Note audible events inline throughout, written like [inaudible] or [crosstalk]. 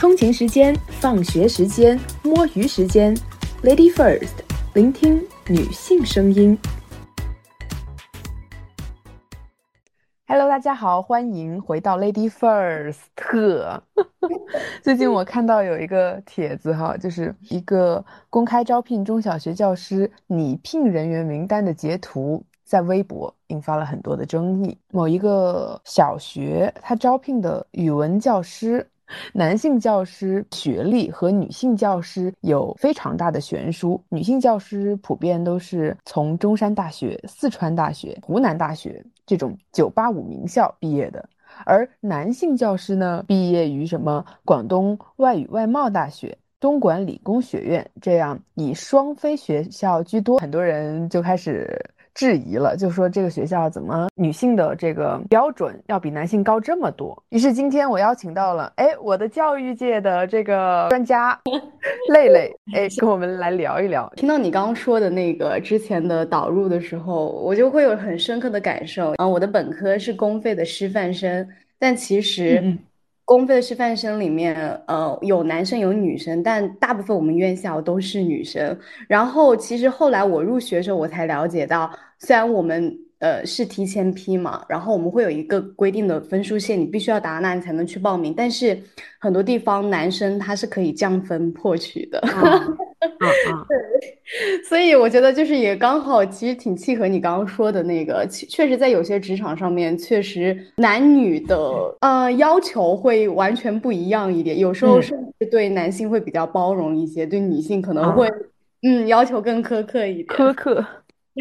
通勤时间、放学时间、摸鱼时间，Lady First，聆听女性声音。Hello，大家好，欢迎回到 Lady First。[laughs] 最近我看到有一个帖子哈，就是一个公开招聘中小学教师拟聘人员名单的截图，在微博引发了很多的争议。某一个小学，他招聘的语文教师。男性教师学历和女性教师有非常大的悬殊，女性教师普遍都是从中山大学、四川大学、湖南大学这种985名校毕业的，而男性教师呢，毕业于什么广东外语外贸大学、东莞理工学院这样以双非学校居多，很多人就开始。质疑了，就说这个学校怎么女性的这个标准要比男性高这么多？于是今天我邀请到了，哎，我的教育界的这个专家，累累，哎，跟我们来聊一聊。听到你刚刚说的那个之前的导入的时候，我就会有很深刻的感受。啊，我的本科是公费的师范生，但其实。公费的师范生里面，呃，有男生有女生，但大部分我们院校都是女生。然后，其实后来我入学的时候，我才了解到，虽然我们。呃，是提前批嘛，然后我们会有一个规定的分数线，你必须要达那，你才能去报名。但是很多地方男生他是可以降分破取的，[laughs] 对，所以我觉得就是也刚好，其实挺契合你刚刚说的那个，确实在有些职场上面，确实男女的呃要求会完全不一样一点，有时候甚至对男性会比较包容一些，对女性可能会嗯要求更苛刻一点，苛刻。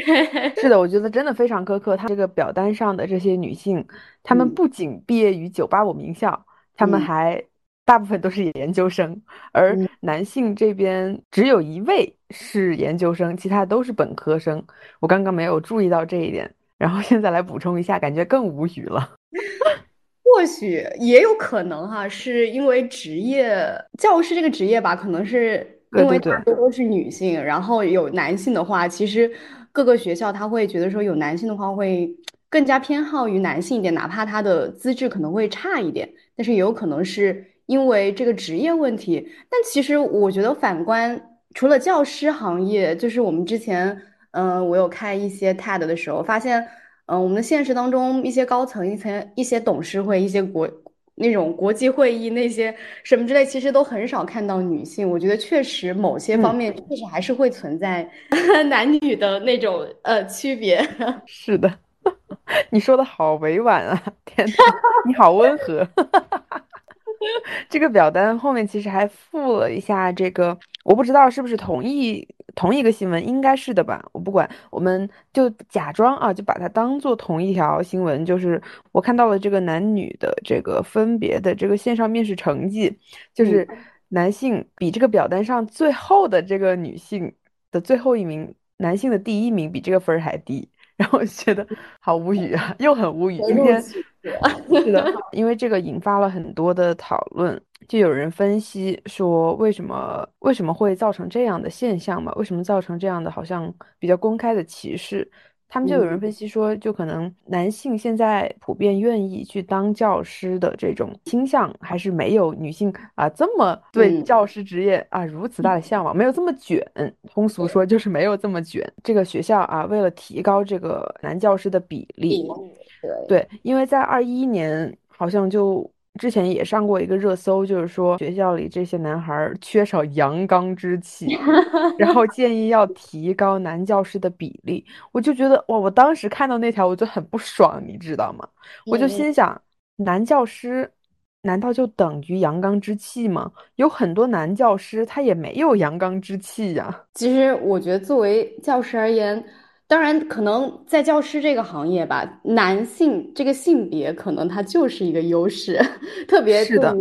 [laughs] 是的，我觉得真的非常苛刻。他这个表单上的这些女性，她们不仅毕业于九八五名校，她们还大部分都是研究生，而男性这边只有一位是研究生，其他都是本科生。我刚刚没有注意到这一点，然后现在来补充一下，感觉更无语了。[laughs] 或许也有可能哈，是因为职业教师这个职业吧，可能是因为大多都是女性，然后有男性的话，其实。各个学校他会觉得说有男性的话会更加偏好于男性一点，哪怕他的资质可能会差一点，但是也有可能是因为这个职业问题。但其实我觉得反观除了教师行业，就是我们之前，嗯，我有看一些 TED 的时候，发现，嗯，我们的现实当中一些高层、一层一些董事会、一些国。那种国际会议那些什么之类，其实都很少看到女性。我觉得确实某些方面确实还是会存在 [laughs] 男女的那种呃区别。[laughs] 是的，[laughs] 你说的好委婉啊！天哪，你好温和。这个表单后面其实还附了一下这个，我不知道是不是同一同一个新闻，应该是的吧？我不管，我们就假装啊，就把它当做同一条新闻。就是我看到了这个男女的这个分别的这个线上面试成绩，就是男性比这个表单上最后的这个女性的最后一名，男性的第一名比这个分儿还低。然后我觉得好无语啊，又很无语。今天是的，[laughs] 因为这个引发了很多的讨论，就有人分析说，为什么为什么会造成这样的现象嘛？为什么造成这样的好像比较公开的歧视？他们就有人分析说，就可能男性现在普遍愿意去当教师的这种倾向，还是没有女性啊这么对教师职业啊如此大的向往，没有这么卷。通俗说就是没有这么卷。这个学校啊，为了提高这个男教师的比例，对，因为在二一年好像就。之前也上过一个热搜，就是说学校里这些男孩缺少阳刚之气，[laughs] 然后建议要提高男教师的比例。我就觉得哇，我当时看到那条我就很不爽，你知道吗？我就心想，男教师难道就等于阳刚之气吗？有很多男教师他也没有阳刚之气呀。其实我觉得作为教师而言。当然，可能在教师这个行业吧，男性这个性别可能它就是一个优势，[laughs] 特别是的。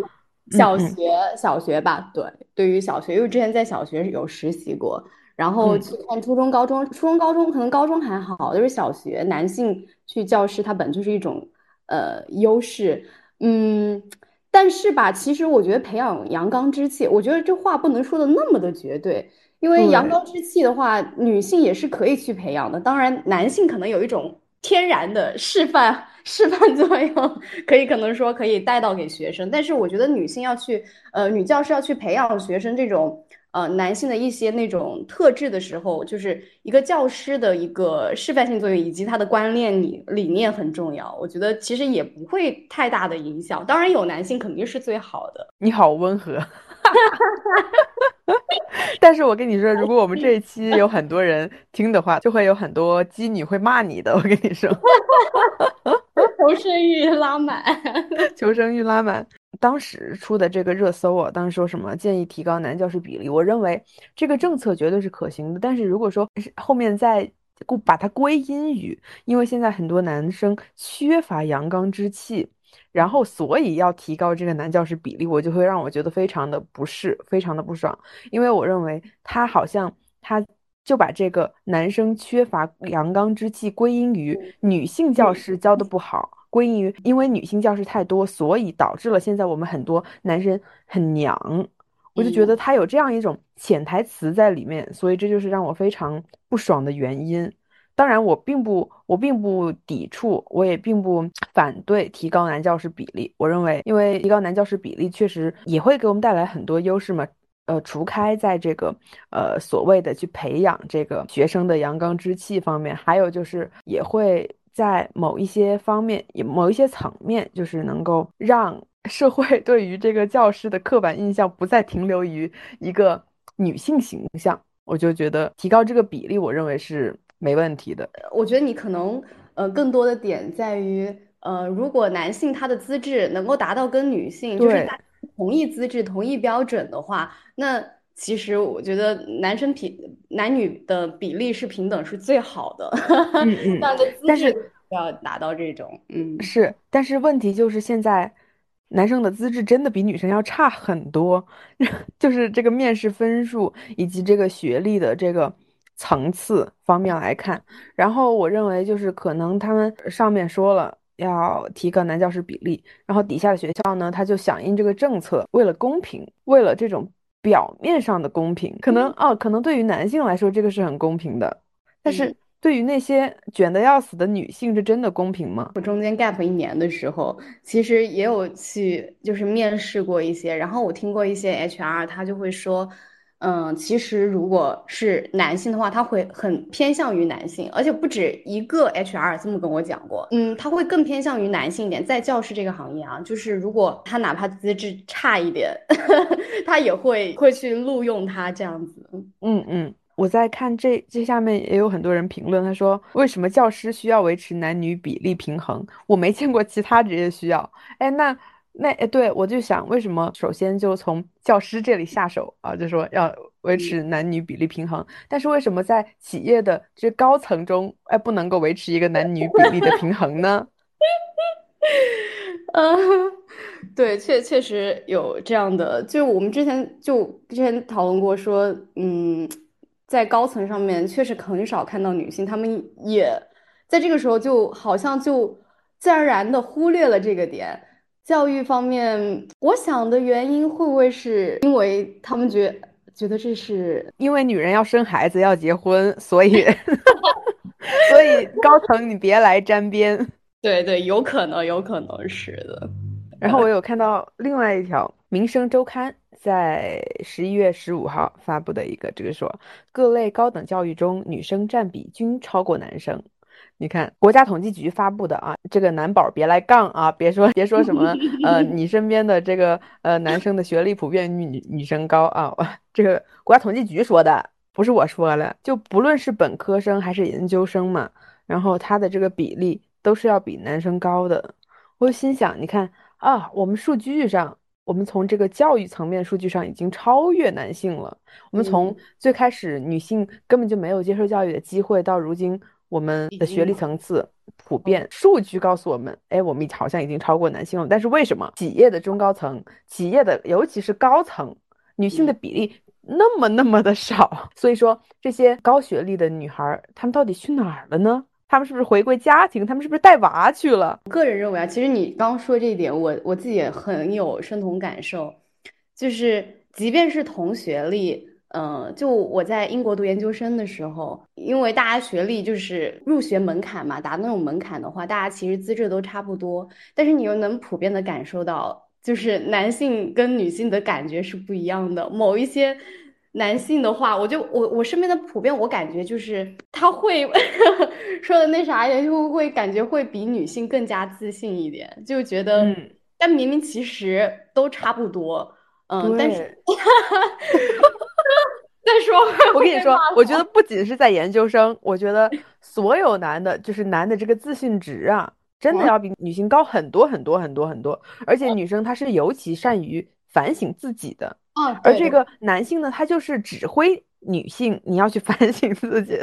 小学小学吧，对，对于小学，因为之前在小学有实习过，然后去看初中、高中，初中、高中可能高中还好，就是小学男性去教师，他本就是一种呃优势，嗯，但是吧，其实我觉得培养阳刚之气，我觉得这话不能说的那么的绝对。因为阳刚之气的话，女性也是可以去培养的。当然，男性可能有一种天然的示范示范作用，可以可能说可以带到给学生。但是我觉得女性要去，呃，女教师要去培养学生这种。呃，男性的一些那种特质的时候，就是一个教师的一个示范性作用，以及他的观念理理念很重要。我觉得其实也不会太大的影响。当然有男性肯定是最好的。你好温和，[laughs] [laughs] 但是我跟你说，如果我们这一期有很多人听的话，就会有很多鸡女会骂你的。我跟你说，[laughs] 求生欲拉满，求生欲拉满。当时出的这个热搜啊，当时说什么建议提高男教师比例，我认为这个政策绝对是可行的。但是如果说后面再故把它归因于，因为现在很多男生缺乏阳刚之气，然后所以要提高这个男教师比例，我就会让我觉得非常的不适，非常的不爽。因为我认为他好像他就把这个男生缺乏阳刚之气归因于女性教师教的不好。归因于因为女性教师太多，所以导致了现在我们很多男生很娘，我就觉得他有这样一种潜台词在里面，所以这就是让我非常不爽的原因。当然，我并不我并不抵触，我也并不 [tsk] 反对提高男教师比例。我认为，因为提高男教师比例确实也会给我们带来很多优势嘛。呃，除开在这个呃所谓的去培养这个学生的阳刚之气方面，还有就是也会。在某一些方面，也某一些层面，就是能够让 [laughs] 社会对于这个教师的刻板印象不再停留于一个女性形象，我就觉得提高这个比例，我认为是没问题的。我觉得你可能呃更多的点在于，呃，如果男性他的资质能够达到跟女性就是同一资质、同一标准的话，那。其实我觉得男生平男女的比例是平等是最好的，嗯 [laughs] 嗯，但是要达到这种，嗯是，但是问题就是现在男生的资质真的比女生要差很多，[laughs] 就是这个面试分数以及这个学历的这个层次方面来看，然后我认为就是可能他们上面说了要提高男教师比例，然后底下的学校呢他就响应这个政策，为了公平，为了这种。表面上的公平，可能哦，可能对于男性来说这个是很公平的，但是对于那些卷的要死的女性，是真的公平吗？我中间 gap 一年的时候，其实也有去就是面试过一些，然后我听过一些 HR，他就会说。嗯，其实如果是男性的话，他会很偏向于男性，而且不止一个 HR 这么跟我讲过。嗯，他会更偏向于男性一点，在教师这个行业啊，就是如果他哪怕资质差一点，[laughs] 他也会会去录用他这样子。嗯嗯，我在看这这下面也有很多人评论，他说为什么教师需要维持男女比例平衡？我没见过其他职业需要。哎，那。那哎，对我就想，为什么首先就从教师这里下手啊？就说要维持男女比例平衡，但是为什么在企业的这高层中，哎，不能够维持一个男女比例的平衡呢？[laughs] 嗯，对，确确实有这样的，就我们之前就之前讨论过，说，嗯，在高层上面确实很少看到女性，她们也在这个时候就好像就自然而然的忽略了这个点。教育方面，我想的原因会不会是因为他们觉觉得这是因为女人要生孩子要结婚，所以 [laughs] 所以高层你别来沾边。对对，有可能，有可能是的。然后我有看到另外一条《民生周刊》在十一月十五号发布的一个，这个说各类高等教育中女生占比均超过男生。你看，国家统计局发布的啊，这个男宝别来杠啊，别说别说什么，呃，[laughs] 你身边的这个呃男生的学历普遍女女生高啊，[laughs] 这个国家统计局说的，不是我说的，就不论是本科生还是研究生嘛，然后他的这个比例都是要比男生高的。我就心想，你看啊，我们数据上，我们从这个教育层面数据上已经超越男性了。我们从最开始女性根本就没有接受教育的机会，到如今。我们的学历层次普遍，数据告诉我们，哎，我们好像已经超过男性了。但是为什么企业的中高层、企业的尤其是高层，女性的比例那么那么的少？[laughs] 所以说，这些高学历的女孩，她们到底去哪儿了呢？她们是不是回归家庭？她们是不是带娃去了？个人认为啊，其实你刚说这一点，我我自己也很有深同感受，就是即便是同学历。嗯，就我在英国读研究生的时候，因为大家学历就是入学门槛嘛，达那种门槛的话，大家其实资质都差不多，但是你又能普遍的感受到，就是男性跟女性的感觉是不一样的。某一些男性的话，我就我我身边的普遍，我感觉就是他会 [laughs] 说的那啥一点，就会感觉会比女性更加自信一点，就觉得，但明明其实都差不多，嗯，但是。[laughs] 再说，我跟你说，我觉得不仅是在研究生，我觉得所有男的，就是男的这个自信值啊，真的要比女性高很多很多很多很多。而且女生她是尤其善于反省自己的，而这个男性呢，他就是指挥女性，你要去 [laughs] 反省自己。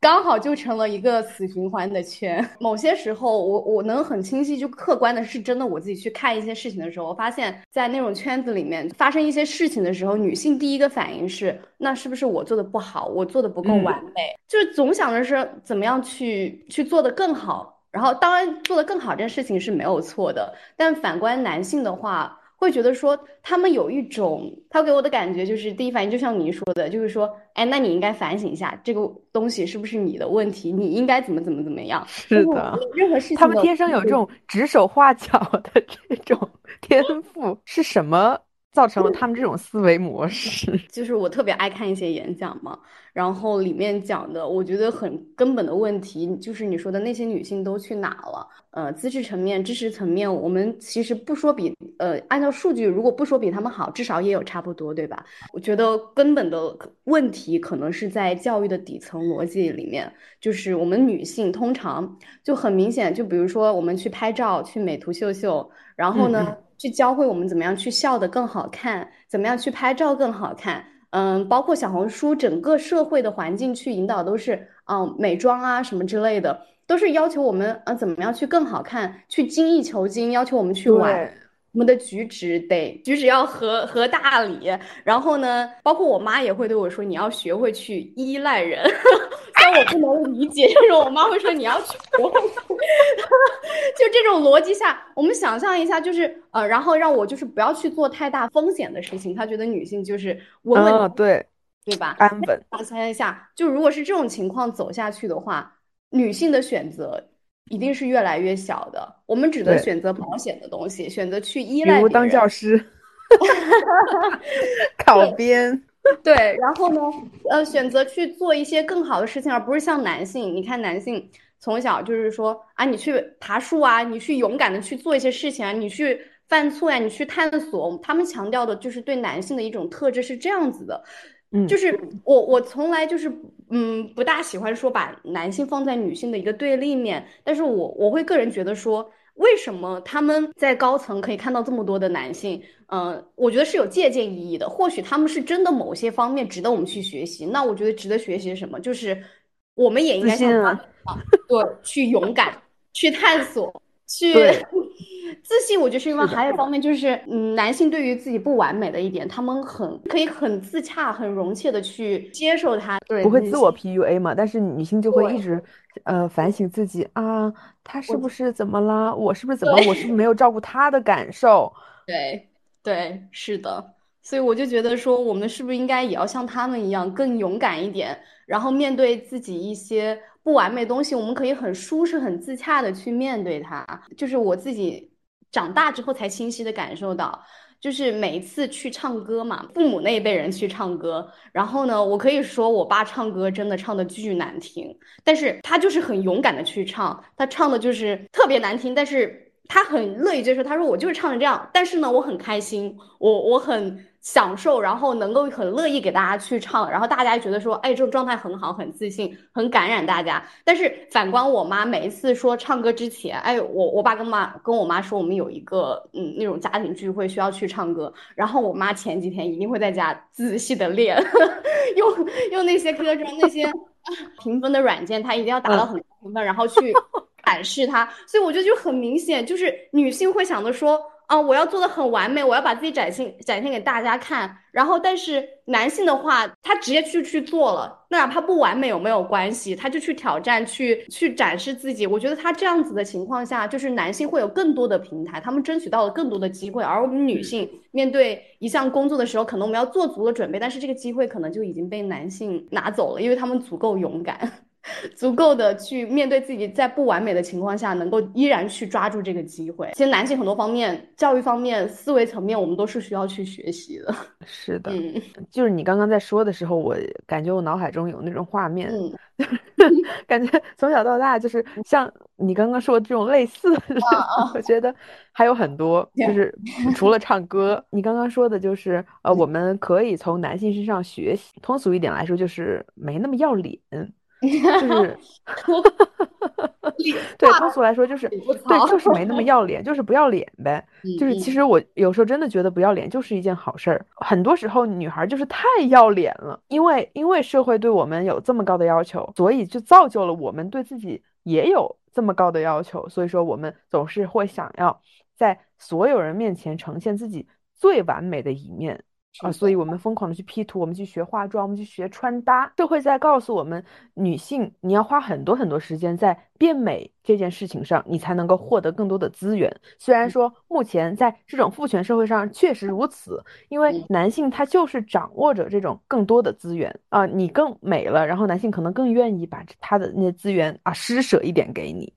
刚好就成了一个死循环的圈。[laughs] 某些时候，我我能很清晰就客观的是真的，我自己去看一些事情的时候，我发现，在那种圈子里面发生一些事情的时候，女性第一个反应是，那是不是我做的不好，我做的不够完美？就是总想着是怎么样去去做的更好。然后，当然做的更好这件事情是没有错的，但反观男性的话。会觉得说他们有一种，他给我的感觉就是第一反应就像你说的，就是说，哎，那你应该反省一下这个东西是不是你的问题，你应该怎么怎么怎么样。是的，任何事情他们天生有这种指手画脚的这种 [laughs] 天赋，是什么？造成了他们这种思维模式，就是我特别爱看一些演讲嘛，然后里面讲的，我觉得很根本的问题，就是你说的那些女性都去哪了？呃，资质层面、知识层面，我们其实不说比，呃，按照数据，如果不说比他们好，至少也有差不多，对吧？我觉得根本的问题可能是在教育的底层逻辑里面，就是我们女性通常就很明显，就比如说我们去拍照，去美图秀秀，然后呢？去教会我们怎么样去笑得更好看，怎么样去拍照更好看。嗯，包括小红书整个社会的环境去引导都是，嗯，美妆啊什么之类的，都是要求我们啊怎么样去更好看，去精益求精，要求我们去玩。我们的举止得举止要合合大理，然后呢，包括我妈也会对我说，你要学会去依赖人。[laughs] 虽然我不能理解，就是我妈会说你要学会，[laughs] 就这种逻辑下，我们想象一下，就是呃，然后让我就是不要去做太大风险的事情。她觉得女性就是稳稳对对吧？安稳。想象一下，就如果是这种情况走下去的话，女性的选择。一定是越来越小的。我们只能选择保险的东西，选择去依赖。比如当教师，[laughs] 考编。对，然后呢，呃，选择去做一些更好的事情，而不是像男性。你看，男性从小就是说啊，你去爬树啊，你去勇敢的去做一些事情啊，你去犯错呀，你去探索。他们强调的就是对男性的一种特质是这样子的。就是我，我从来就是，嗯，不大喜欢说把男性放在女性的一个对立面。但是我我会个人觉得说，为什么他们在高层可以看到这么多的男性？嗯，我觉得是有借鉴意义的。或许他们是真的某些方面值得我们去学习。那我觉得值得学习是什么？就是我们也应该像他们对，去勇敢，去探索，去。自信，我觉得是因为还有一方面就是，嗯，男性对于自己不完美的一点，他们很可以很自洽、很容切的去接受他，对，不会自我 PUA 嘛。但是女性就会一直，呃，反省自己啊，他是不是怎么了？我是不是怎么？我是不是没有照顾他的感受？[laughs] 对，对，是的。所以我就觉得说，我们是不是应该也要像他们一样更勇敢一点，然后面对自己一些不完美东西，我们可以很舒适、很自洽的去面对它。就是我自己。长大之后才清晰的感受到，就是每一次去唱歌嘛，父母那一辈人去唱歌，然后呢，我可以说我爸唱歌真的唱的巨难听，但是他就是很勇敢的去唱，他唱的就是特别难听，但是他很乐意接受，他说我就是唱成这样，但是呢，我很开心，我我很。享受，然后能够很乐意给大家去唱，然后大家觉得说，哎，这种状态很好，很自信，很感染大家。但是反观我妈，每一次说唱歌之前，哎，我我爸跟妈跟我妈说，我们有一个嗯那种家庭聚会需要去唱歌，然后我妈前几天一定会在家仔细的练，[laughs] 用用那些歌中那些 [laughs] 评分的软件，她一定要达到很高评分，然后去展示它。所以我觉得就很明显，就是女性会想着说。啊，我要做的很完美，我要把自己展现展现给大家看。然后，但是男性的话，他直接去去做了，那哪怕不完美有没有关系？他就去挑战，去去展示自己。我觉得他这样子的情况下，就是男性会有更多的平台，他们争取到了更多的机会，而我们女性面对一项工作的时候，可能我们要做足了准备，但是这个机会可能就已经被男性拿走了，因为他们足够勇敢。[laughs] 足够的去面对自己，在不完美的情况下，能够依然去抓住这个机会。其实男性很多方面，教育方面、思维层面，我们都是需要去学习的。[laughs] 是的，就是你刚刚在说的时候，我感觉我脑海中有那种画面，[laughs] 感觉从小到大就是像你刚刚说的这种类似的，我觉得还有很多，就是除了唱歌，你刚刚说的就是呃，我们可以从男性身上学习。通俗一点来说，就是没那么要脸。就是，[laughs] 对，通俗来说就是，[laughs] 对，就是没那么要脸，就是不要脸呗。[laughs] 就是其实我有时候真的觉得不要脸就是一件好事儿。很多时候女孩就是太要脸了，因为因为社会对我们有这么高的要求，所以就造就了我们对自己也有这么高的要求。所以说我们总是会想要在所有人面前呈现自己最完美的一面。啊，所以我们疯狂的去 P 图，我们去学化妆，我们去学穿搭，社会在告诉我们，女性你要花很多很多时间在变美这件事情上，你才能够获得更多的资源。虽然说目前在这种父权社会上确实如此，因为男性他就是掌握着这种更多的资源啊，你更美了，然后男性可能更愿意把他的那些资源啊施舍一点给你。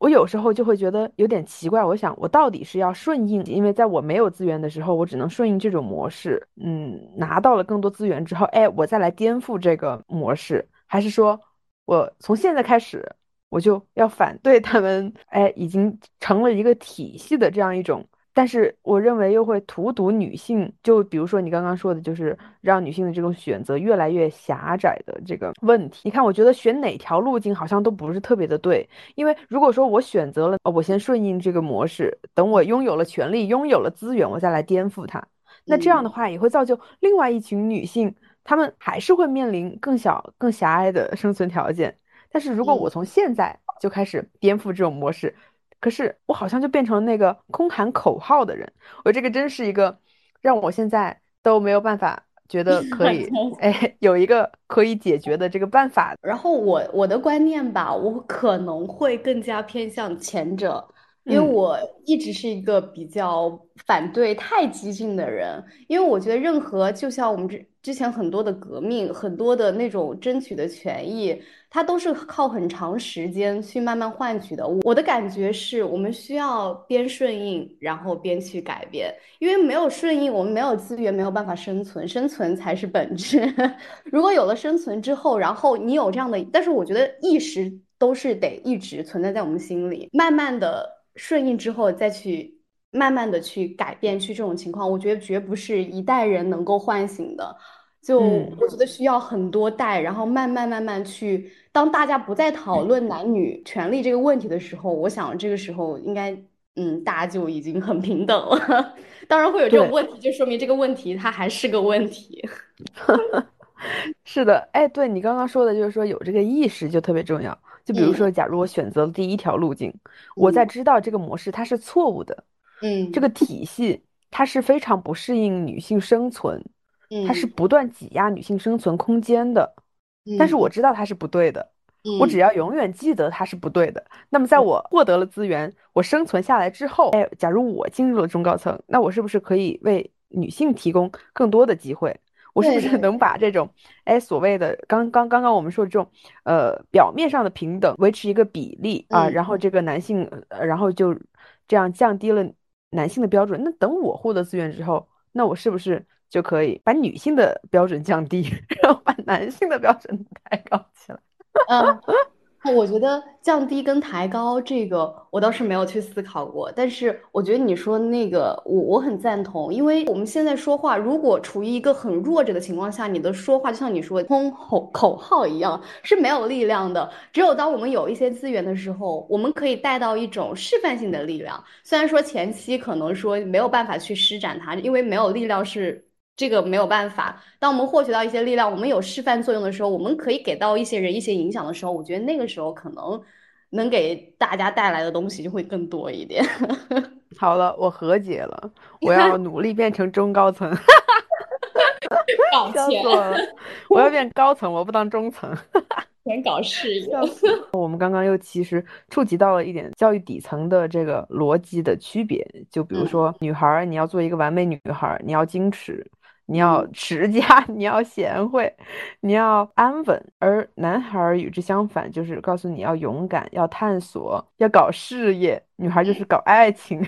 我有时候就会觉得有点奇怪，我想我到底是要顺应，因为在我没有资源的时候，我只能顺应这种模式。嗯，拿到了更多资源之后，哎，我再来颠覆这个模式，还是说我从现在开始我就要反对他们？哎，已经成了一个体系的这样一种。但是我认为又会荼毒女性，就比如说你刚刚说的，就是让女性的这种选择越来越狭窄的这个问题。你看，我觉得选哪条路径好像都不是特别的对，因为如果说我选择了，哦，我先顺应这个模式，等我拥有了权利、拥有了资源，我再来颠覆它，那这样的话也会造就另外一群女性，她们还是会面临更小、更狭隘的生存条件。但是如果我从现在就开始颠覆这种模式，可是我好像就变成了那个空喊口号的人，我这个真是一个让我现在都没有办法觉得可以，[laughs] 哎，有一个可以解决的这个办法。然后我我的观念吧，我可能会更加偏向前者。因为我一直是一个比较反对太激进的人，因为我觉得任何就像我们之之前很多的革命，很多的那种争取的权益，它都是靠很长时间去慢慢换取的。我的感觉是我们需要边顺应，然后边去改变，因为没有顺应，我们没有资源，没有办法生存，生存才是本质。[laughs] 如果有了生存之后，然后你有这样的，但是我觉得意识都是得一直存在在我们心里，慢慢的。顺应之后再去慢慢的去改变，去这种情况，我觉得绝不是一代人能够唤醒的。就我觉得需要很多代，然后慢慢慢慢去。当大家不再讨论男女权利这个问题的时候，我想这个时候应该，嗯，大家就已经很平等了。[laughs] 当然会有这种问题，就说明这个问题它还是个问题。[laughs] 是的，哎，对你刚刚说的，就是说有这个意识就特别重要。就比如说，假如我选择了第一条路径，我在知道这个模式它是错误的，嗯，这个体系它是非常不适应女性生存，嗯它是不断挤压女性生存空间的，但是我。知道它是不对的，我只。要永远记得它是不对的。那么在我获得了资源，我生存下来之后，哎，假如我进入了中高层，那我是不是可以为女性提供更多的机会？我是不是能把这种，哎，所谓的刚刚刚刚我们说的这种，呃，表面上的平等维持一个比例啊，然后这个男性，呃，然后就这样降低了男性的标准。那等我获得资源之后，那我是不是就可以把女性的标准降低，[laughs] 然后把男性的标准抬高起来？[laughs] 嗯。我觉得降低跟抬高这个，我倒是没有去思考过。但是我觉得你说那个，我我很赞同，因为我们现在说话，如果处于一个很弱者的情况下，你的说话就像你说空口口号一样，是没有力量的。只有当我们有一些资源的时候，我们可以带到一种示范性的力量。虽然说前期可能说没有办法去施展它，因为没有力量是。这个没有办法。当我们获取到一些力量，我们有示范作用的时候，我们可以给到一些人一些影响的时候，我觉得那个时候可能能给大家带来的东西就会更多一点。[laughs] 好了，我和解了，我要努力变成中高层。[laughs] 搞钱，[laughs] 我要变高层，我不当中层。全搞事业。我们刚刚又其实触及到了一点教育底层的这个逻辑的区别，就比如说，女孩你要做一个完美女孩，你要矜持。你要持家，你要贤惠，你要安稳，而男孩与之相反，就是告诉你要勇敢，要探索，要搞事业。女孩就是搞爱情。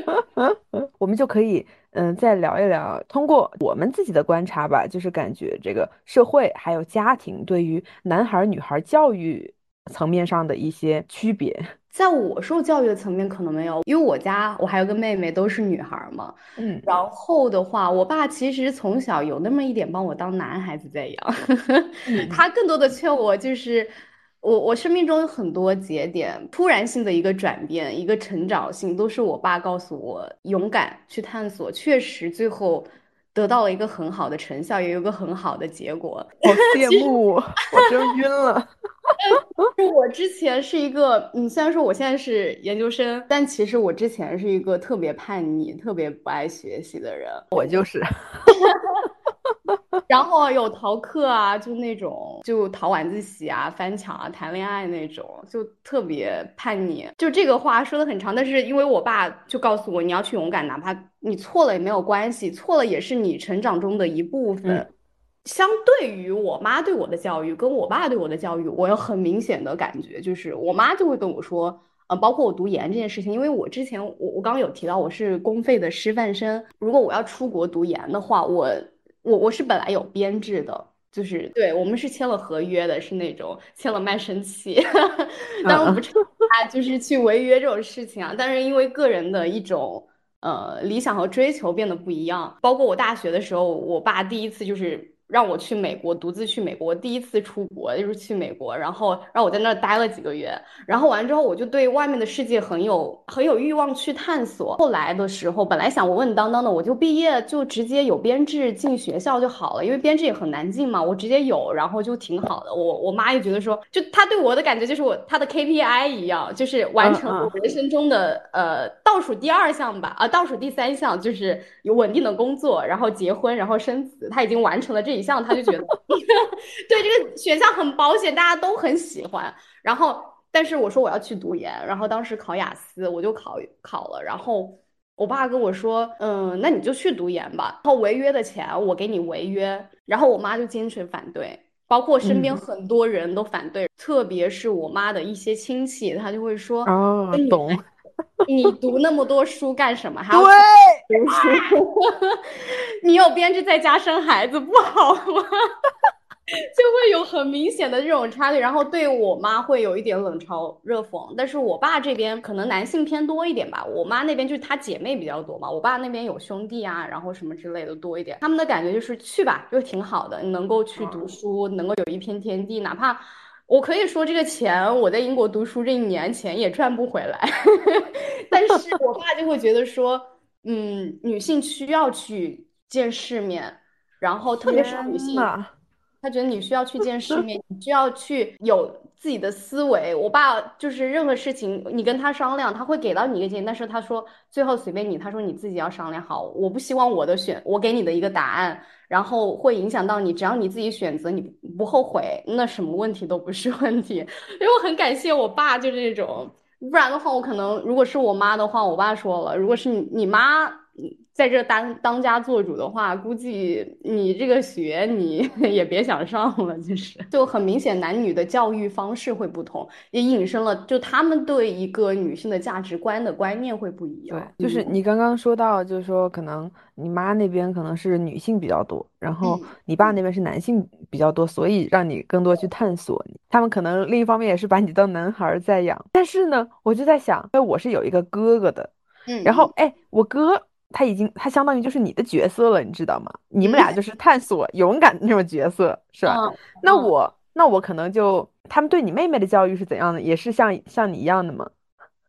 [laughs] 我们就可以，嗯，再聊一聊，通过我们自己的观察吧，就是感觉这个社会还有家庭对于男孩女孩教育层面上的一些区别。在我受教育的层面可能没有，因为我家我还有个妹妹，都是女孩嘛。嗯，然后的话，我爸其实从小有那么一点把我当男孩子在养，[laughs] 他更多的劝我就是，我我生命中有很多节点，突然性的一个转变，一个成长性，都是我爸告诉我勇敢去探索，确实最后得到了一个很好的成效，也有个很好的结果。好 [laughs] 羡慕，[laughs] 我真晕了。[laughs] 我之前是一个，嗯，虽然说我现在是研究生，但其实我之前是一个特别叛逆、特别不爱学习的人。我就是，然后有逃课啊，就那种就逃晚自习啊、翻墙啊、谈恋爱那种，就特别叛逆。就这个话说的很长，但是因为我爸就告诉我，你要去勇敢，哪怕你错了也没有关系，错了也是你成长中的一部分。相对于我妈对我的教育，跟我爸对我的教育，我有很明显的感觉，就是我妈就会跟我说，呃，包括我读研这件事情，因为我之前我我刚刚有提到我是公费的师范生，如果我要出国读研的话，我我我是本来有编制的，就是对我们是签了合约的，是那种签了卖身契，[laughs] 当然我不知道啊就是去违约这种事情啊，但是因为个人的一种呃理想和追求变得不一样，包括我大学的时候，我爸第一次就是。让我去美国独自去美国，第一次出国就是去美国，然后让我在那儿待了几个月，然后完之后我就对外面的世界很有很有欲望去探索。后来的时候，本来想稳稳当当的，我就毕业就直接有编制进学校就好了，因为编制也很难进嘛，我直接有，然后就挺好的。我我妈也觉得说，就她对我的感觉就是我她的 KPI 一样，就是完成我人生中的呃倒数第二项吧，啊倒数第三项就是有稳定的工作，然后结婚，然后生子，她已经完成了这。一项他就觉得 [laughs] 对这个选项很保险，大家都很喜欢。然后，但是我说我要去读研，然后当时考雅思，我就考考了。然后我爸跟我说：“嗯，那你就去读研吧。然后违约的钱我给你违约。”然后我妈就坚决反对，包括身边很多人都反对，特别是我妈的一些亲戚，他就会说：“哦，懂。”你读那么多书干什么？还要读书？[laughs] 你有编制在家生孩子不好吗？[laughs] 就会有很明显的这种差距，然后对我妈会有一点冷嘲热讽。但是我爸这边可能男性偏多一点吧，我妈那边就是她姐妹比较多嘛，我爸那边有兄弟啊，然后什么之类的多一点。他们的感觉就是去吧，就挺好的，你能够去读书，能够有一片天地，哪怕。我可以说，这个钱我在英国读书这一年钱也赚不回来，[laughs] 但是我爸就会觉得说，嗯，女性需要去见世面，然后特别是女性，他觉得你需要去见世面，你需要去有自己的思维。我爸就是任何事情你跟他商量，他会给到你一个建议，但是他说最后随便你，他说你自己要商量好。我不希望我的选，我给你的一个答案。然后会影响到你，只要你自己选择，你不后悔，那什么问题都不是问题。[laughs] 因为我很感谢我爸，就这种，不然的话，我可能如果是我妈的话，我爸说了，如果是你你妈。在这当当家做主的话，估计你这个学你 [laughs] 也别想上了。就是就很明显，男女的教育方式会不同，也引申了就他们对一个女性的价值观的观念会不一样。对，就是你刚刚说到，就是说可能你妈那边可能是女性比较多，然后你爸那边是男性比较多，所以让你更多去探索。他们可能另一方面也是把你当男孩在养。但是呢，我就在想，因为我是有一个哥哥的，嗯，然后哎，我哥。他已经，他相当于就是你的角色了，你知道吗？你们俩就是探索、勇敢的那种角色，是吧？那我，那我可能就，他们对你妹妹的教育是怎样的？也是像像你一样的吗？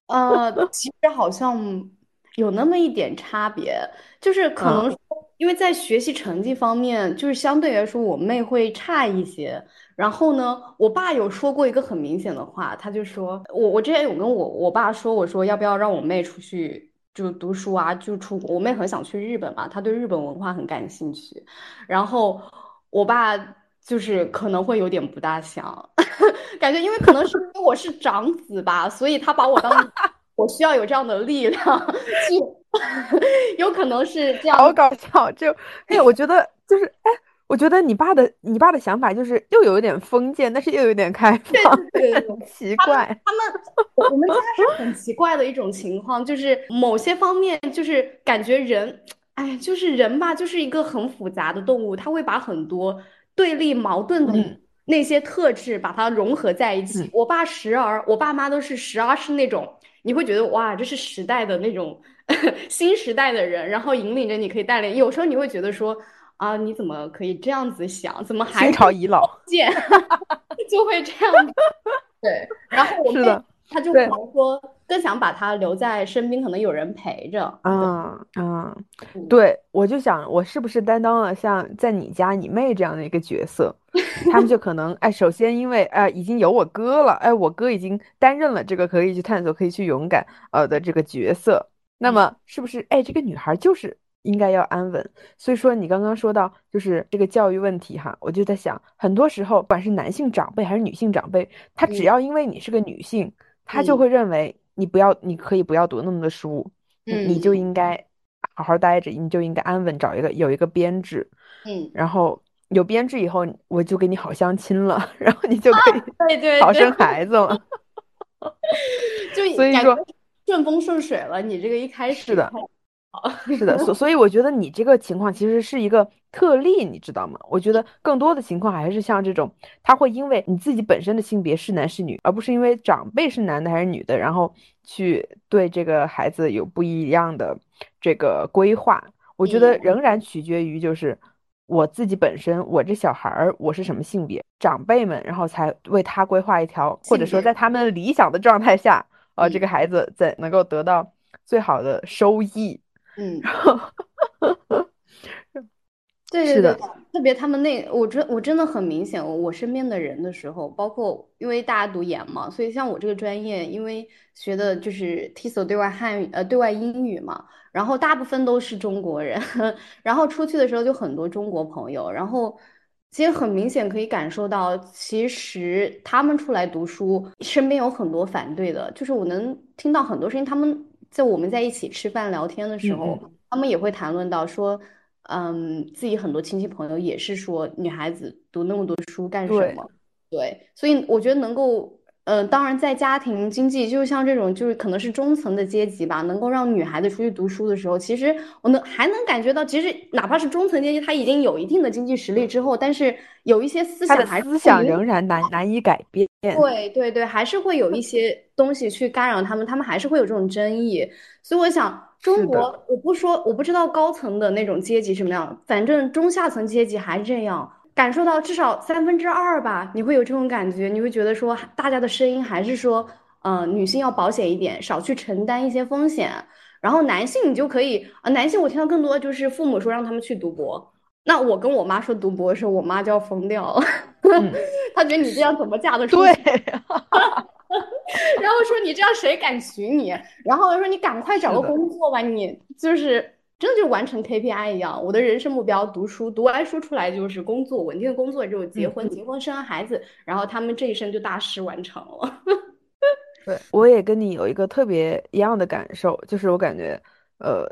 呃，[laughs] 其实好像有那么一点差别，就是可能因为在学习成绩方面，就是相对来说我妹会差一些。然后呢，我爸有说过一个很明显的话，他就说我我之前有跟我我爸说，我说要不要让我妹出去就读书啊，就出国。我妹很想去日本嘛，她对日本文化很感兴趣。然后我爸就是可能会有点不大想，[laughs] 感觉因为可能是因为我是长子吧，所以他把我当 [laughs] 我需要有这样的力量去，[laughs] 有可能是这样。好搞笑，就哎，我觉得就是哎。我觉得你爸的你爸的想法就是又有一点封建，但是又有点开放，很奇怪。他们我们家是很奇怪的一种情况，就是某些方面就是感觉人，哎，就是人吧，就是一个很复杂的动物，他会把很多对立矛盾的那些特质把它融合在一起。我爸时而，我爸妈都是时而是那种你会觉得哇，这是时代的那种 [laughs] 新时代的人，然后引领着你可以带领。有时候你会觉得说。啊，你怎么可以这样子想？怎么还新潮遗老见 [laughs] 就会这样？对，然后我们他就可能说更想把他留在身边，可能有人陪着。嗯嗯，对，我就想我是不是担当了像在你家你妹这样的一个角色？[laughs] 他们就可能哎，首先因为哎已经有我哥了，哎，我哥已经担任了这个可以去探索、可以去勇敢呃的这个角色，那么是不是哎这个女孩就是？应该要安稳，所以说你刚刚说到就是这个教育问题哈，我就在想，很多时候不管是男性长辈还是女性长辈，他只要因为你是个女性，他就会认为你不要，你可以不要读那么多书，你就应该好好待着，你就应该安稳，找一个有一个编制，嗯，然后有编制以后，我就给你好相亲了，[laughs] 然后你就可以对对好生孩子了，[laughs] 就所以说顺风顺水了，你这个一开始的。是的，所所以我觉得你这个情况其实是一个特例，你知道吗？我觉得更多的情况还是像这种，他会因为你自己本身的性别是男是女，而不是因为长辈是男的还是女的，然后去对这个孩子有不一样的这个规划。我觉得仍然取决于就是我自己本身，我这小孩儿我是什么性别，长辈们然后才为他规划一条，或者说在他们理想的状态下，呃，这个孩子在能够得到最好的收益。嗯，[laughs] 对对对，特别他们那，我真我真的很明显，我身边的人的时候，包括因为大家读研嘛，所以像我这个专业，因为学的就是 TESOL 对外汉语，呃，对外英语嘛，然后大部分都是中国人，[laughs] 然后出去的时候就很多中国朋友，然后其实很明显可以感受到，其实他们出来读书，身边有很多反对的，就是我能听到很多声音，他们。在我们在一起吃饭聊天的时候，他们也会谈论到说，嗯，自己很多亲戚朋友也是说，女孩子读那么多书干什么？对，所以我觉得能够。呃，当然，在家庭经济，就像这种，就是可能是中层的阶级吧，能够让女孩子出去读书的时候，其实我能还能感觉到，其实哪怕是中层阶级，他已经有一定的经济实力之后，但是有一些思想还思想仍然难难以改变。对对对，还是会有一些东西去干扰他们，他们还是会有这种争议。所以我想，中国我不说，我不知道高层的那种阶级什么样，反正中下层阶级还这样。感受到至少三分之二吧，你会有这种感觉，你会觉得说大家的声音还是说，嗯，女性要保险一点，少去承担一些风险。然后男性你就可以，啊，男性我听到更多就是父母说让他们去读博，那我跟我妈说读博的时候，我妈就要疯掉了，[laughs] 她觉得你这样怎么嫁得出去？对，然后说你这样谁敢娶你？然后说你赶快找个工作吧，你就是。真的就完成 KPI 一样，我的人生目标读书，读完书出来就是工作，稳定的工作之后结婚，结婚生完孩子，然后他们这一生就大事完成了。[laughs] 对，我也跟你有一个特别一样的感受，就是我感觉，呃，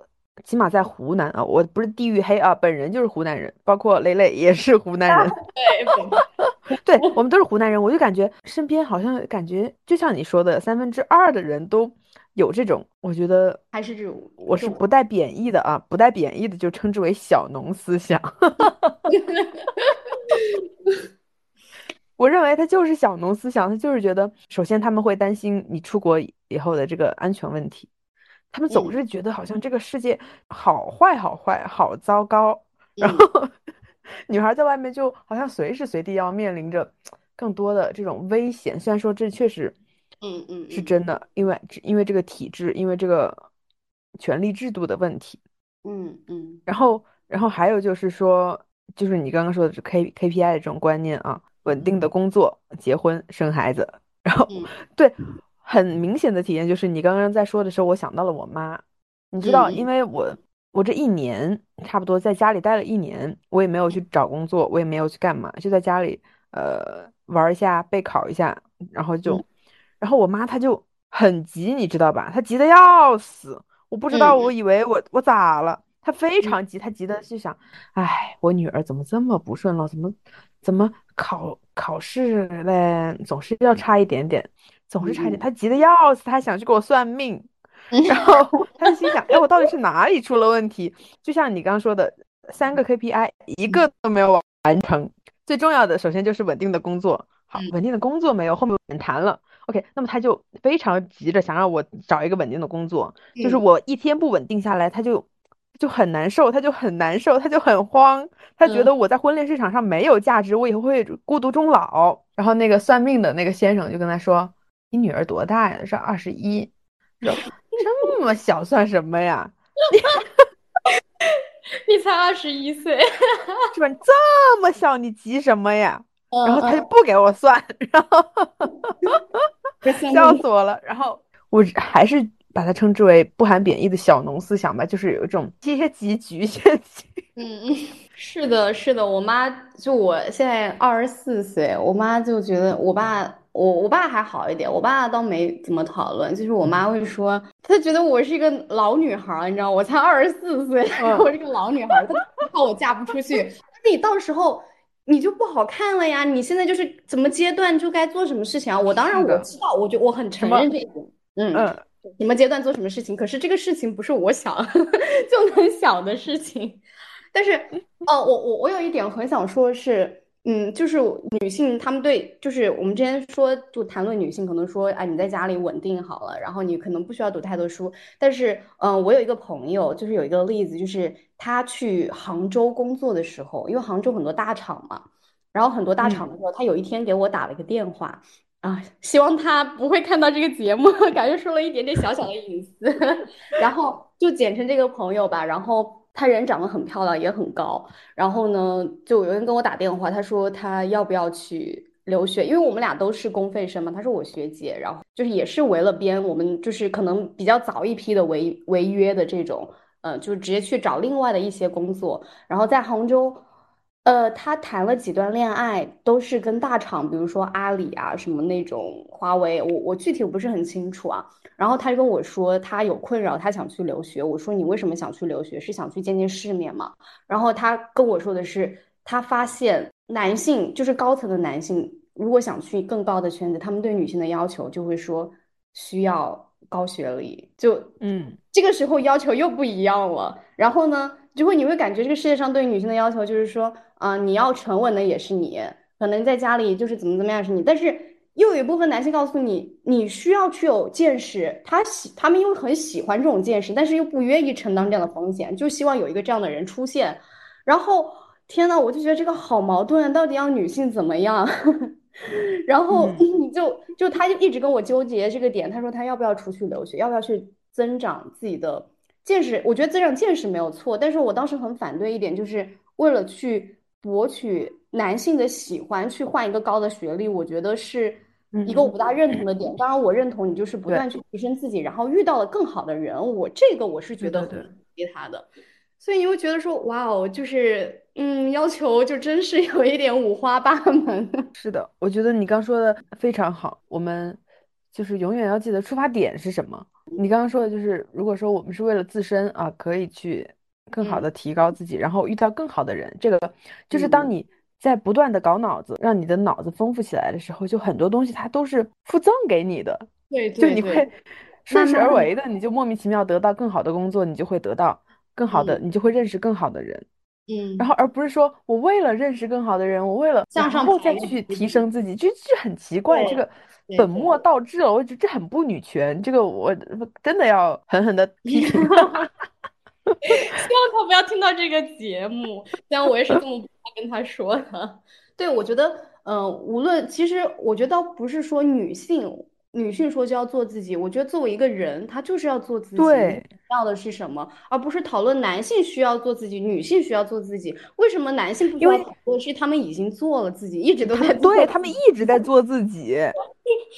起码在湖南啊，我不是地域黑啊，本人就是湖南人，包括磊磊也是湖南人。[laughs] 对，[laughs] 对我们都是湖南人，我就感觉身边好像感觉就像你说的，三分之二的人都。有这种，我觉得还是这种，我是不带贬义的啊，不带贬义的就称之为小农思想。[laughs] 我认为他就是小农思想，他就是觉得，首先他们会担心你出国以后的这个安全问题，他们总是觉得好像这个世界好坏好坏好糟糕，然后女孩在外面就好像随时随地要面临着更多的这种危险，虽然说这确实。嗯嗯，是真的，因为因为这个体制，因为这个权力制度的问题。嗯嗯。然后然后还有就是说，就是你刚刚说的这 K KPI 的这种观念啊，稳定的工作、结婚、生孩子，然后对，很明显的体验就是你刚刚在说的时候，我想到了我妈。你知道，因为我我这一年差不多在家里待了一年，我也没有去找工作，我也没有去干嘛，就在家里呃玩一下，备考一下，然后就，然后我妈她就很急，你知道吧？她急得要死，我不知道，我以为我我咋了？她非常急，她急的就想，哎，我女儿怎么这么不顺了？怎么怎么考考试嘞？总是要差一点点，总是差一点，她急得要死，她还想去给我算命。[laughs] 然后她就心想：哎，我到底是哪里出了问题？就像你刚刚说的，三个 KPI 一个都没有完成。最重要的，首先就是稳定的工作。好，稳定的工作没有，后面反谈了。OK，那么他就非常急着想让我找一个稳定的工作。就是我一天不稳定下来，他就就很难受，他就很难受，他就很慌，他觉得我在婚恋市场上没有价值，我以后会孤独终老。然后那个算命的那个先生就跟他说：“你女儿多大呀？是二十一。”说。[laughs] 这么小算什么呀？[laughs] 你才二十一岁，[laughs] 是吧？这么小你急什么呀？然后他就不给我算，然后 [laughs] 笑死我了。然后我还是把它称之为不含贬义的小农思想吧，就是有一种阶级局限性。嗯 [laughs] 嗯，是的，是的。我妈就我现在二十四岁，我妈就觉得我爸。我我爸还好一点，我爸倒没怎么讨论，就是我妈会说，她觉得我是一个老女孩，你知道，我才二十四岁，我是个老女孩，她怕我嫁不出去，[laughs] 那你到时候你就不好看了呀，你现在就是怎么阶段就该做什么事情啊？我当然我知道，我就我很承认这一点，嗯嗯，什么阶段做什么事情，可是这个事情不是我想 [laughs] 就能想的事情，但是哦，我我我有一点很想说是。嗯，就是女性，她们对，就是我们之前说，就谈论女性，可能说，哎，你在家里稳定好了，然后你可能不需要读太多书。但是，嗯，我有一个朋友，就是有一个例子，就是他去杭州工作的时候，因为杭州很多大厂嘛，然后很多大厂的时候，他有一天给我打了一个电话，啊，希望他不会看到这个节目，[laughs] 感觉说了一点点小小的隐私，[laughs] 然后就简称这个朋友吧，然后。她人长得很漂亮，也很高。然后呢，就有人跟我打电话，他说他要不要去留学？因为我们俩都是公费生嘛。他是我学姐，然后就是也是围了边，我们就是可能比较早一批的违违约的这种，呃，就直接去找另外的一些工作。然后在杭州。呃，他谈了几段恋爱，都是跟大厂，比如说阿里啊，什么那种华为，我我具体我不是很清楚啊。然后他就跟我说，他有困扰，他想去留学。我说你为什么想去留学？是想去见见世面吗？然后他跟我说的是，他发现男性就是高层的男性，如果想去更高的圈子，他们对女性的要求就会说需要高学历，就嗯，这个时候要求又不一样了。然后呢，就会你会感觉这个世界上对女性的要求就是说。啊，你要沉稳的也是你，可能在家里就是怎么怎么样是你，但是又有一部分男性告诉你，你需要去有见识，他喜他们又很喜欢这种见识，但是又不愿意承担这样的风险，就希望有一个这样的人出现。然后天呐，我就觉得这个好矛盾，到底要女性怎么样？然后你就就他就一直跟我纠结这个点，他说他要不要出去留学，要不要去增长自己的见识？我觉得增长见识没有错，但是我当时很反对一点，就是为了去。博取男性的喜欢，去换一个高的学历，我觉得是一个我不大认同的点。当然，我认同你就是不断去提升自己，然后遇到了更好的人，我这个我是觉得很鼓励他的。所以你会觉得说，哇哦，就是嗯，要求就真是有一点五花八门。[laughs] 是的，我觉得你刚说的非常好。我们就是永远要记得出发点是什么。你刚刚说的就是，如果说我们是为了自身啊，可以去。更好的提高自己，然后遇到更好的人，这个就是当你在不断的搞脑子，让你的脑子丰富起来的时候，就很多东西它都是附赠给你的。对，就你会顺势而为的，你就莫名其妙得到更好的工作，你就会得到更好的，你就会认识更好的人。嗯，然后而不是说我为了认识更好的人，我为了向上再去提升自己，就这很奇怪，这个本末倒置了。我觉得这很不女权，这个我真的要狠狠的批评。[laughs] 希望他不要听到这个节目，虽然我也是这么跟他说的。[laughs] 对，我觉得，嗯，无论其实，我觉得倒不是说女性，女性说就要做自己。我觉得作为一个人，她就是要做自己。对，要的是什么，而不是讨论男性需要做自己，女性需要做自己。为什么男性不需要讨论？是他们已经做了自己，一直都在做。对他们一直在做自己，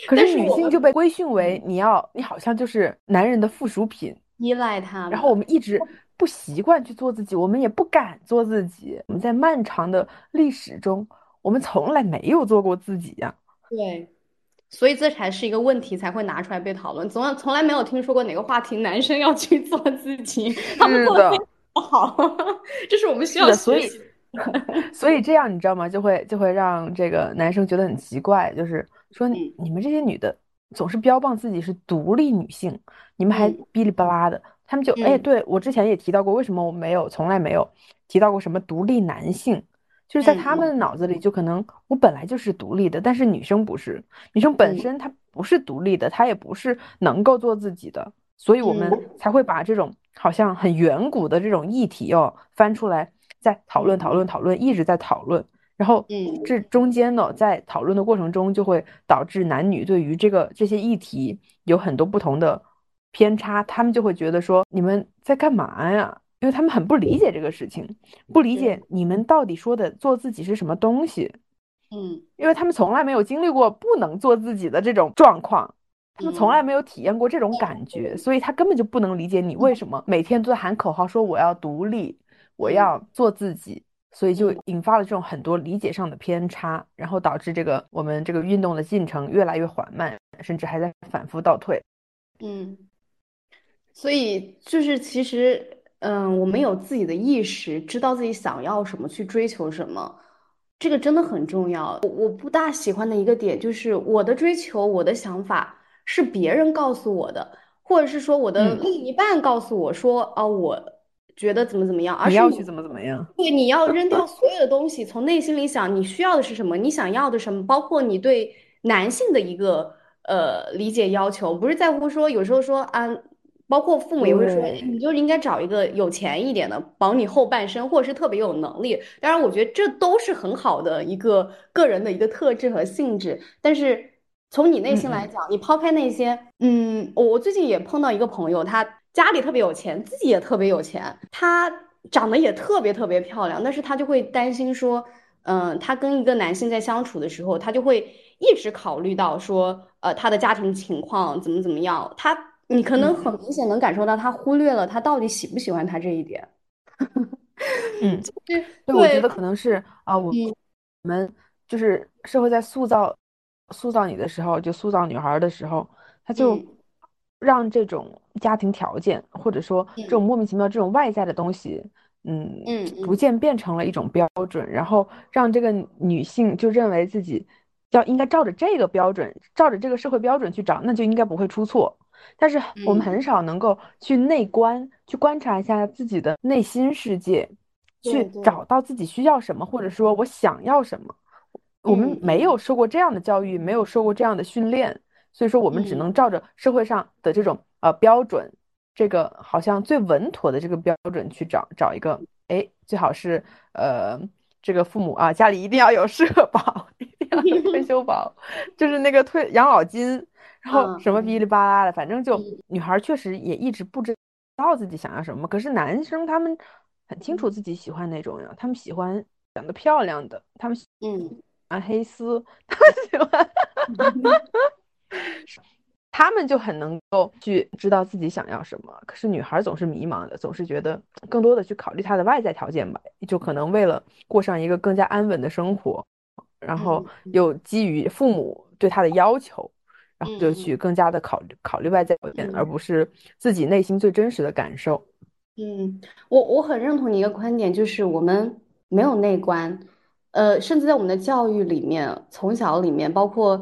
可是女性就被规训为你要，你好像就是男人的附属品，依赖他。然后我们一直不习惯去做自己，我们也不敢做自己。我们在漫长的历史中，我们从来没有做过自己呀。对。所以这才是一个问题，才会拿出来被讨论。从从来没有听说过哪个话题男生要去做自己，他们做的好，[laughs] 这是我们需要学习。[laughs] 所以这样你知道吗？就会就会让这个男生觉得很奇怪，就是说你们这些女的总是标榜自己是独立女性，你们还哔哩吧啦的，他们就哎，对我之前也提到过，为什么我没有从来没有提到过什么独立男性？就是在他们。的脑子里，就可能我本来就是独立的，但是女生不是，女生本身她不是独立的，她也不是能够做自己的，所以我们才会把这种好像很远古的这种议题哦翻出来，在讨论讨论讨论，一直在讨论，然后这中间呢，在讨论的过程中，就会导致男女对于这个这些议题有很多不同的偏差，他们就会觉得说你们在干嘛呀？因为他们很不理解这个事情，不理解你们到底说的做自己是什么东西，嗯，因为他们从来没有经历过不能做自己的这种状况，他们从来没有体验过这种感觉，所以他根本就不能理解你为什么每天都在喊口号说我要独立，我要做自己，所以就引发了这种很多理解上的偏差，然后导致这个我们这个运动的进程越来越缓慢，甚至还在反复倒退，嗯，所以就是其实。嗯，我们有自己的意识，知道自己想要什么，去追求什么，这个真的很重要。我我不大喜欢的一个点就是，我的追求，我的想法是别人告诉我的，或者是说我的另一半告诉我说，啊，我觉得怎么怎么样，而是你要去怎么怎么样。对，你要扔掉所有的东西，从内心里想你需要的是什么，你想要的什么，包括你对男性的一个呃理解要求，不是在乎说有时候说啊。包括父母也会说，你就应该找一个有钱一点的，保你后半生，或者是特别有能力。当然，我觉得这都是很好的一个个人的一个特质和性质。但是从你内心来讲，你抛开那些，嗯，我最近也碰到一个朋友，他家里特别有钱，自己也特别有钱，他长得也特别特别漂亮，但是他就会担心说，嗯，他跟一个男性在相处的时候，他就会一直考虑到说，呃，他的家庭情况怎么怎么样，他。你可能很明显能感受到他忽略了他到底喜不喜欢他这一点。[laughs] 嗯，对，我觉得可能是啊，我们就是社会在塑造塑造你的时候，就塑造女孩的时候，他就让这种家庭条件或者说这种莫名其妙这种外在的东西，嗯嗯，逐渐变成了一种标准，然后让这个女性就认为自己要应该照着这个标准，照着这个社会标准去找，那就应该不会出错。但是我们很少能够去内观，去观察一下自己的内心世界，去找到自己需要什么，或者说我想要什么。我们没有受过这样的教育，没有受过这样的训练，所以说我们只能照着社会上的这种呃标准，这个好像最稳妥的这个标准去找找一个，哎，最好是呃这个父母啊家里一定要有社保，一定要有退 [laughs] 休保，就是那个退养老金。然后什么哔哩吧啦的，反正就女孩确实也一直不知道自己想要什么。可是男生他们很清楚自己喜欢哪种呀，他们喜欢长得漂亮的，他们嗯啊黑丝，[laughs] 他们喜欢，[laughs] 他们就很能够去知道自己想要什么。可是女孩总是迷茫的，总是觉得更多的去考虑她的外在条件吧，就可能为了过上一个更加安稳的生活，然后又基于父母对她的要求。然后就去更加的考虑考虑外在条件，而不是自己内心最真实的感受。嗯，我我很认同你一个观点，就是我们没有内观，呃，甚至在我们的教育里面，从小里面，包括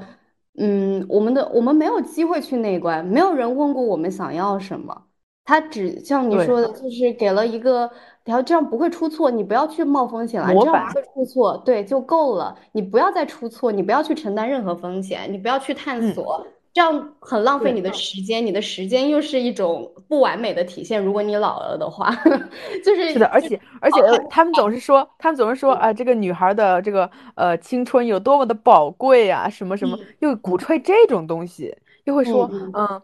嗯，我们的我们没有机会去内观，没有人问过我们想要什么，他只像你说的，就是给了一个，然后这样不会出错，你不要去冒风险了，这样不会出错，对，就够了，你不要再出错，你不要去承担任何风险，你不要去探索。这样很浪费你的时间，你的时间又是一种不完美的体现。如果你老了的话，[laughs] 就是是的，而且而且他们总是说，他们总是说啊，这个女孩的这个呃青春有多么的宝贵啊，什么什么，又鼓吹这种东西，又会说，嗯，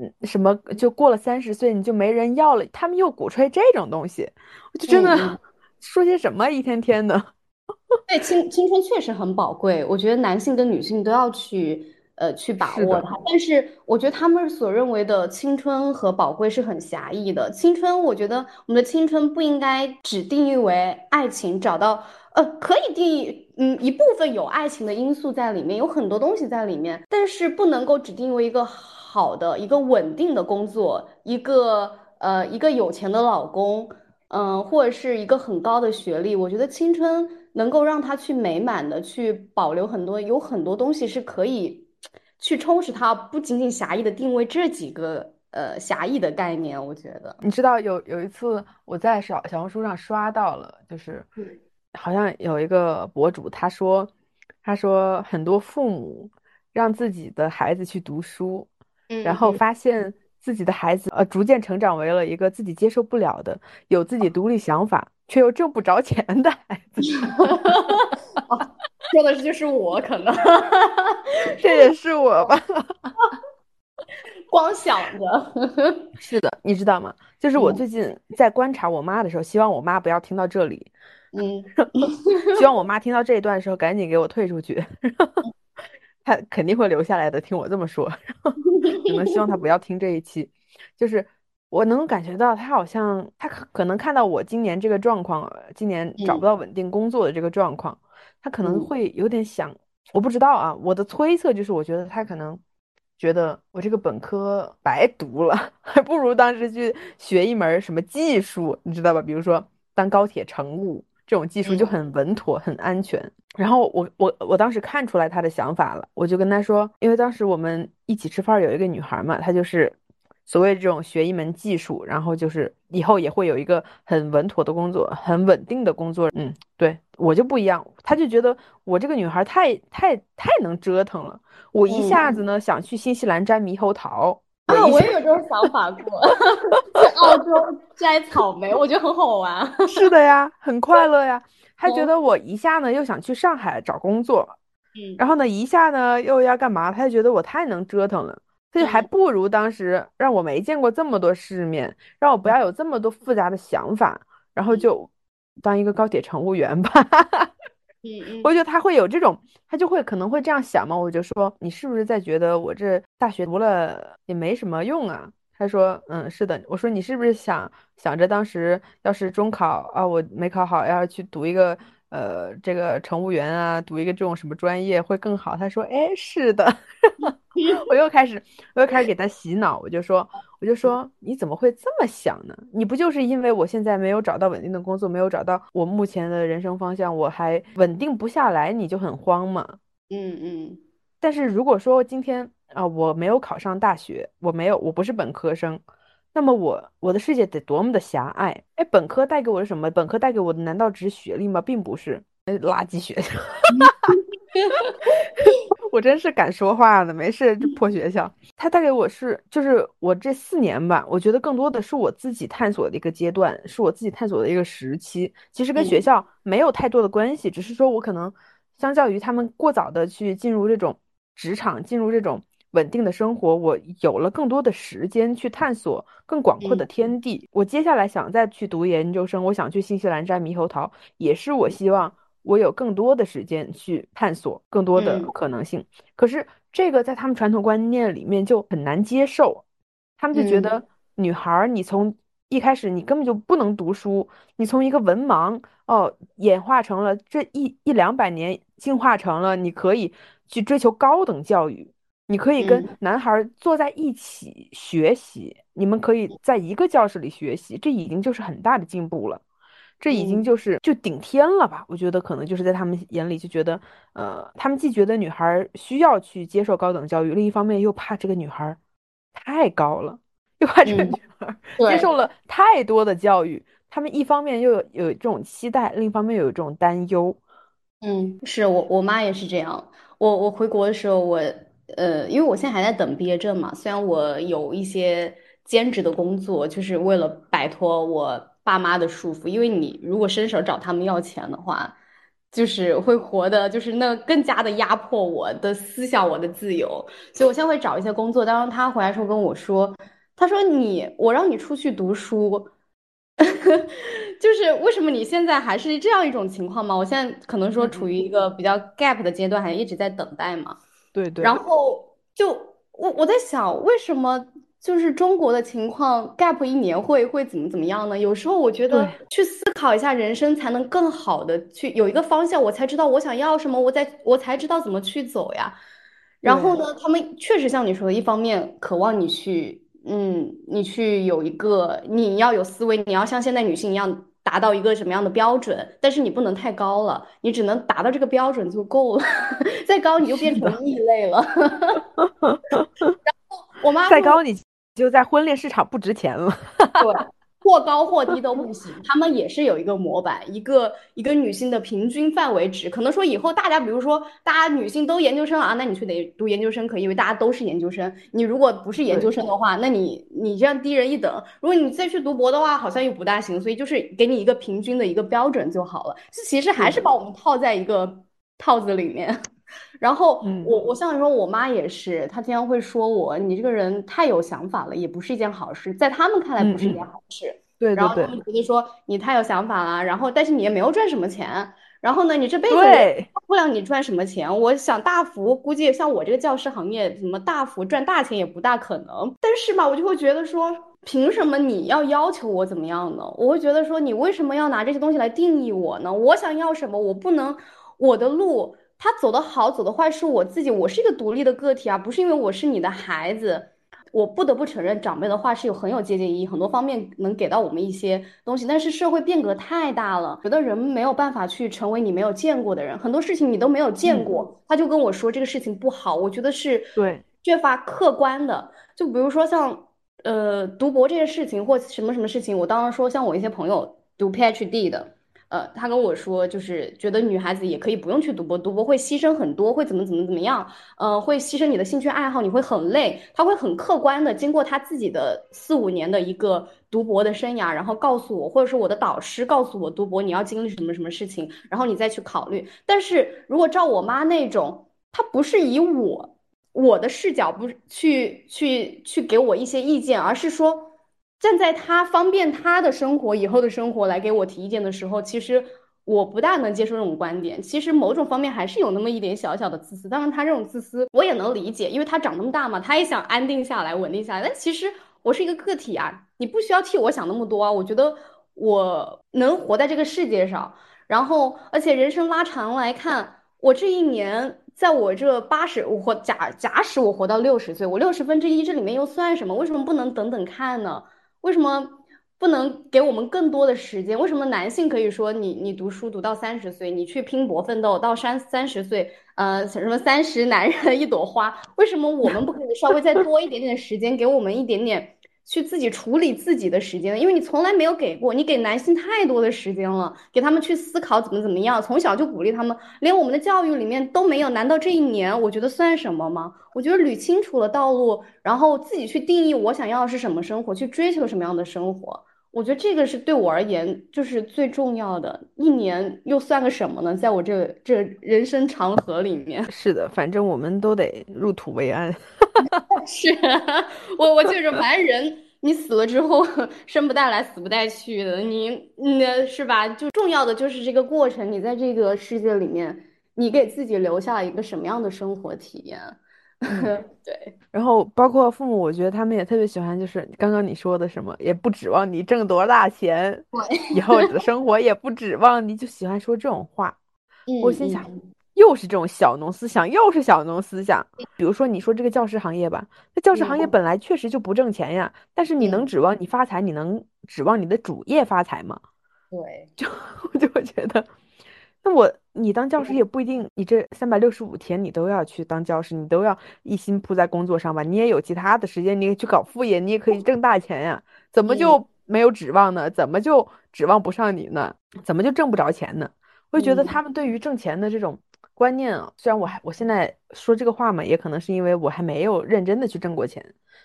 嗯什么就过了三十岁你就没人要了，他们又鼓吹这种东西，我就真的。[laughs] 说些什么一天天的。[laughs] 对，青青春确实很宝贵，我觉得男性跟女性都要去呃去把，握它。但是我觉得他们所认为的青春和宝贵是很狭义的。青春，我觉得我们的青春不应该只定义为爱情，找到呃可以定义，嗯一部分有爱情的因素在里面，有很多东西在里面，但是不能够只定义为一个好的、一个稳定的工作，一个呃一个有钱的老公。嗯，或者是一个很高的学历，我觉得青春能够让他去美满的去保留很多，有很多东西是可以去充实他，不仅仅狭义的定位这几个呃狭义的概念，我觉得。你知道有有一次我在小小红书上刷到了，就是嗯好像有一个博主他说，他说很多父母让自己的孩子去读书，然后发现自己的孩子呃逐渐成长为了一个自己接受不了的、有自己独立想法却又挣不着钱的孩子，[laughs] 哦，说的是就是我可能 [laughs] 这也是我吧。光想着，是的，你知道吗？就是我嗯。最近在观察我妈的时候，希望我妈不要听到这里，嗯。[laughs] 希望我妈听到这一段的时候赶紧给我退出去，她肯定会留下来的。听我这么说，[laughs] 只能希望他不要听这一期。就是我能感觉到他好像他可可能看到我今年这个状况，呃今年找不嗯到稳定工作的这个状况，他可能嗯会有点想，我不知道啊，我的推测就是我觉得他可能。觉得我这个本科白读了，[laughs] 还不如当时去学一门什么技术，你知道吧？比如说当高铁乘务这种技术就嗯很稳妥、很安全。然后我我我当时看出来他的想法了，我就跟他说，因为当时我们一起吃饭有一个女孩嘛，她就是所谓这种学一门技术，然后就是以后也会有一个很稳妥的工作、很稳定的工作。嗯，对，我就不一样，他就觉得我这个女孩太太太能折腾了。我一下嗯子呢想去新西兰摘猕猴桃，我啊，我也有这种想法过，在澳洲摘草莓，我觉得很好玩。[laughs] 是的呀，很快乐呀。他觉嗯得我一下呢又想去上海找工作，嗯然后呢一下呢又要干嘛？他就觉得我太能折腾了，他就还嗯不如当时让我没见过这么多世面，让我不要有这么多复杂的想法，然后就当一个高铁乘务员吧。嗯嗯我觉得他会有这种，他就会可能会这样想嘛。我就说你是不是在觉得我这大学读了也没什么用啊？他说嗯是的。我说你是不是想想着当时要是中考啊我没考好，要是去读一个呃这个乘务员啊，读一个这种什么专业会更好？他说哎是的。[laughs] 我又开始我又开始给他洗脑，我就说我就说你怎么会这么想呢？你不就是因为我现在没有找到稳定的工作，没有找到我目前的人生方向，我还稳定不下来，你就很慌吗？嗯嗯但是如果说今天啊、我没有考上大学，我没有我不是本科生，那么我我的世界得多么的狭隘？哎，本科带给我的什么？本科带给我的难道只是学历吗？并不是，呃垃圾学校。[laughs] [laughs] 我真是敢说话呢，没事，这破学校。它带给我是，就是我这四年吧，我觉得更多的是我自己探索的一个阶段，是我自己探索的一个时期。其实跟学嗯校没有太多的关系，只是说我可能相较于他们过早的去进入这种职场，进入这种稳定的生活，我有了更多的时间去探索更广阔的嗯天地。我接下来想再去读研究生，我想去新西兰摘猕猴桃，也是我希望我有更多的时间去探索更多的嗯可能性。可是这个在他们传统观念里面就很难接受，他们就觉嗯得女孩儿你从一开始你根本就不能读书，你从一个文盲哦演化成了这一一两百年进化成了你可以去追求高等教育。你可以跟嗯男孩儿坐在一起学习，你们可以在一个教室里学习，这已经就是很大的进步了。这已经嗯就是就顶天了吧？我觉得可能就是在他们眼里就觉得，呃，他们既觉得女孩儿需要去接受高等教育，另一方面又怕这个女孩儿太高了，又怕这个嗯，女孩儿 [laughs] 接。受了太多的教育，他们一方面又有有这种期待，另一方面又有这种担忧。嗯，是我我妈也是这样。我我回国的时候，我呃，因为我现在还在等毕业证嘛，虽然我有一些兼职的工作，就是为了摆脱我爸妈的束缚。因为你如果伸手找他们要钱的话，就是会活的，就是那更加的压迫我的思想，我的自由。所以我现在会找一些工作。当他回来时候跟我说，他说你，我让你出去读书，[laughs] 就是为什么你现在还是这样一种情况吗？我现在可能说处于一个比较 gap 的阶段，还一直在等待嘛。对对。然后就我我在想，为什么？就是中国的情况，gap 一年会会怎么怎么样呢？有时候我觉得去思考一下人生，才能更好的去有一个方向，我才知道我想要什么，我在我才知道怎么去走呀。然后呢，他们确实像你说的，一方面渴望你去，嗯，你去有一个你要有思维，你要像现代女性一样达到一个什么样的标准，但是你不能太高了，你只能达到这个标准就够了，[laughs] 再高你就变成异类了。[laughs] 然后我妈再高你。就在婚恋市场不值钱了，[laughs] 对，或高或低都不行。他们也是有一个模板，一个一个女性的平均范围值。可能说以后大家，比如说大家女性都研究生啊，那你去得读研究生可以，因为大家都是研究生。你如果不是研究生的话，那你你这样低人一等。如果你再去读博的话，好像又不大行。所以就是给你一个平均的一个标准就好了。这其实还是把我们套在一个套子里面。然后我我像你说，我妈也是，她经常会说我，你这个人太有想法了，也不是一件好事，在他们看来不是一件好事。对对对。然后他们觉得说你太有想法了，然后但是你也没有赚什么钱，然后呢，你这辈子不了你赚什么钱。我想大幅估计，像我这个教师行业，什么大幅赚大钱也不大可能。但是吧，我就会觉得说，凭什么你要要求我怎么样呢？我会觉得说，你为什么要拿这些东西来定义我呢？我想要什么，我不能我的路。他走的好，走的坏是我自己，我是一个独立的个体啊，不是因为我是你的孩子，我不得不承认长辈的话是有很有借鉴意义，很多方面能给到我们一些东西。但是社会变革太大了，觉得人没有办法去成为你没有见过的人，很多事情你都没有见过，他就跟我说这个事情不好，我觉得是对缺乏客观的。就比如说像呃读博这件事情或什么什么事情，我当时说像我一些朋友读 PhD 的。呃，他跟我说，就是觉得女孩子也可以不用去读博，读博会牺牲很多，会怎么怎么怎么样，呃，会牺牲你的兴趣爱好，你会很累。他会很客观的经过他自己的四五年的一个读博的生涯，然后告诉我，或者是我的导师告诉我，读博你要经历什么什么事情，然后你再去考虑。但是如果照我妈那种，她不是以我我的视角，不去去去给我一些意见，而是说。站在他方便他的生活以后的生活来给我提意见的时候，其实我不大能接受这种观点。其实某种方面还是有那么一点小小的自私。当然，他这种自私我也能理解，因为他长那么大嘛，他也想安定下来、稳定下来。但其实我是一个个体啊，你不需要替我想那么多啊。我觉得我能活在这个世界上，然后而且人生拉长来看，我这一年。在我这八十，我活假假使我活到六十岁，我六十分之一这里面又算什么？为什么不能等等看呢？为什么不能给我们更多的时间？为什么男性可以说你你读书读到三十岁，你去拼搏奋斗到三三十岁，呃，什么三十男人一朵花？为什么我们不可以稍微再多一点点时间，给我们一点点？去自己处理自己的时间，因为你从来没有给过，你给男性太多的时间了，给他们去思考怎么怎么样，从小就鼓励他们，连我们的教育里面都没有。难道这一年我觉得算什么吗？我觉得捋清楚了道路，然后自己去定义我想要的是什么生活，去追求什么样的生活，我觉得这个是对我而言就是最重要的。一年又算个什么呢？在我这这人生长河里面，是的，反正我们都得入土为安。[laughs] 是啊我，我就是反正人，你死了之后生不带来，死不带去的，你那是吧？就重要的就是这个过程，你在这个世界里面，你给自己留下了一个什么样的生活体验？[laughs] 对。然后包括父母，我觉得他们也特别喜欢，就是刚刚你说的什么，也不指望你挣多少大钱，以后的生活也不指望你，就喜欢说这种话。[laughs] 我心想。又是这种小农思想，又是小农思想。比如说，你说这个教师行业吧，那教师行业本来确实就不挣钱呀。但是你能指望你发财？你能指望你的主业发财吗？对，[laughs] 就我就会觉得，那我你当教师也不一定，你这三百六十五天你都要去当教师，你都要一心扑在工作上吧？你也有其他的时间，你也去搞副业，你也可以挣大钱呀。怎么就没有指望呢？怎么就指望不上你呢？怎么就挣不着钱呢？我就觉得他们对于挣钱的这种。观念啊，虽然我还我现在说这个话嘛，也可能是因为我还没有认真的去挣过钱，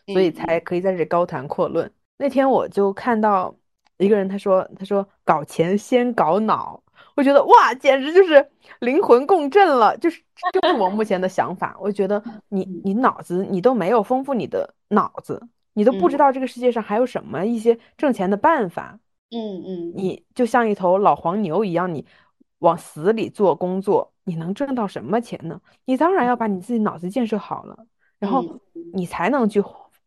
所以才可以在这里高谈阔论。那天我就看到一个人，他说他说搞钱先搞脑，我觉得哇，简直就是灵魂共振了，就是就是我目前的想法。我觉得你你脑子你都没有丰富你的脑子，你都不知道这个世界上还有什么一些挣钱的办法。嗯嗯，你就像一头老黄牛一样，你往死里做工作，你能挣到什么钱呢？你当然要把你自己脑子建设好了，然后你才能去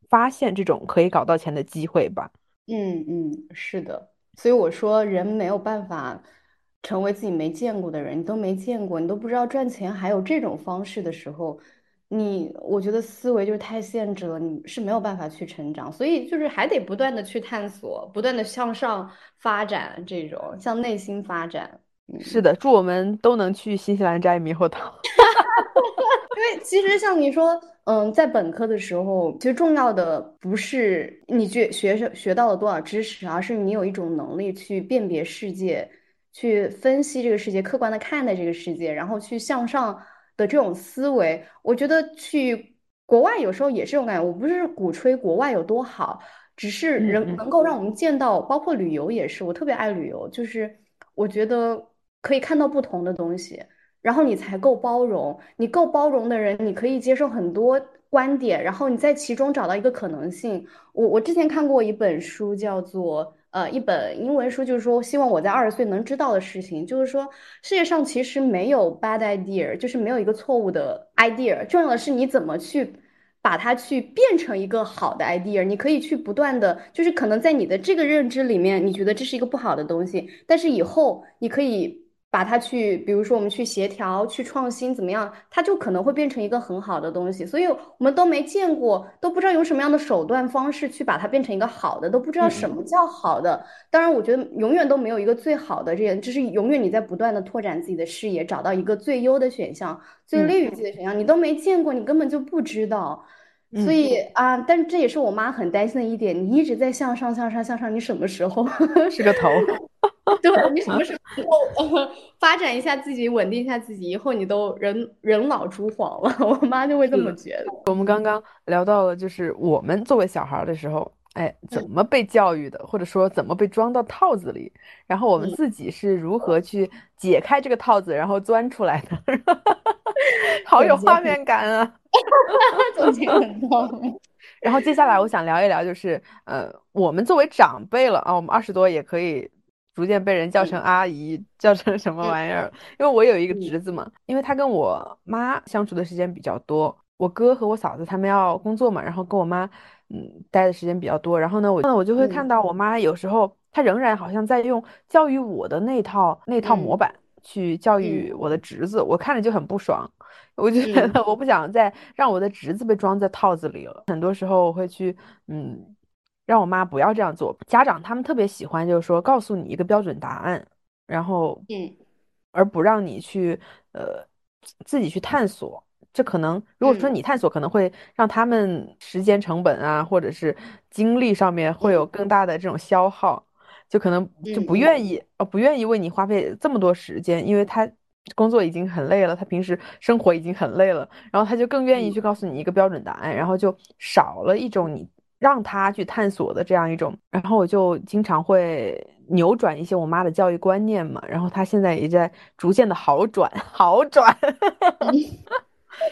发现这种可以搞到钱的机会吧。嗯嗯，是的。所以我说，人没有办法成为自己没见过的人，你都没见过，你都不知道赚钱还有这种方式的时候。你我觉得思维就是太限制了，你是没有办法去成长，所以就是还得不断的去探索，不断的向上发展，这种向内心发展。是的，祝我们都能去新西兰摘猕猴桃。[laughs] 因为其实像你说，嗯，在本科的时候，其实重要的不是你学学学到了多少知识，而是你有一种能力去辨别世界，去分析这个世界，客观的看待这个世界，然后去向上。的这种思维，我觉得去国外有时候也是这种感觉。我不是鼓吹国外有多好，只是人能够让我们见到，包括旅游也是。我特别爱旅游，就是我觉得可以看到不同的东西，然后你才够包容。你够包容的人，你可以接受很多观点，然后你在其中找到一个可能性。我我之前看过一本书，叫做。呃，一本英文书就是说，希望我在二十岁能知道的事情，就是说，世界上其实没有 bad idea，就是没有一个错误的 idea，重要的是你怎么去把它去变成一个好的 idea。你可以去不断的，就是可能在你的这个认知里面，你觉得这是一个不好的东西，但是以后你可以。把它去，比如说我们去协调、去创新，怎么样？它就可能会变成一个很好的东西。所以我们都没见过，都不知道用什么样的手段方式去把它变成一个好的，都不知道什么叫好的。当然，我觉得永远都没有一个最好的，这样就是永远你在不断的拓展自己的视野，找到一个最优的选项、最利于自己的选项。你都没见过，你根本就不知道。所以啊，但是这也是我妈很担心的一点，你一直在向上、向上、向上，你什么时候 [laughs] 是个头？[laughs] 对你什么时候 [laughs] 发展一下自己，稳定一下自己，以后你都人人老珠黄了。我妈就会这么觉得。我们刚刚聊到了，就是我们作为小孩的时候，哎，怎么被教育的，或者说怎么被装到套子里，然后我们自己是如何去解开这个套子，然后钻出来的，好有画面感啊！[laughs] 总结很多。[laughs] 然后接下来我想聊一聊，就是呃，我们作为长辈了啊，我们二十多也可以。逐渐被人叫成阿姨，叫成什么玩意儿？因为我有一个侄子嘛，因为他跟我妈相处的时间比较多，我哥和我嫂子他们要工作嘛，然后跟我妈嗯待的时间比较多，然后呢，我我就会看到我妈有时候她仍然好像在用教育我的那套那套模板去教育我的侄子，我看着就很不爽，我就觉得我不想再让我的侄子被装在套子里了，很多时候我会去嗯。让我妈不要这样做。家长他们特别喜欢，就是说告诉你一个标准答案，然后嗯，而不让你去呃自己去探索。这可能如果说你探索，可能会让他们时间成本啊，或者是精力上面会有更大的这种消耗，就可能就不愿意呃不愿意为你花费这么多时间，因为他工作已经很累了，他平时生活已经很累了，然后他就更愿意去告诉你一个标准答案，然后就少了一种你。让他去探索的这样一种，然后我就经常会扭转一些我妈的教育观念嘛，然后她现在也在逐渐的好转，[laughs] 好转，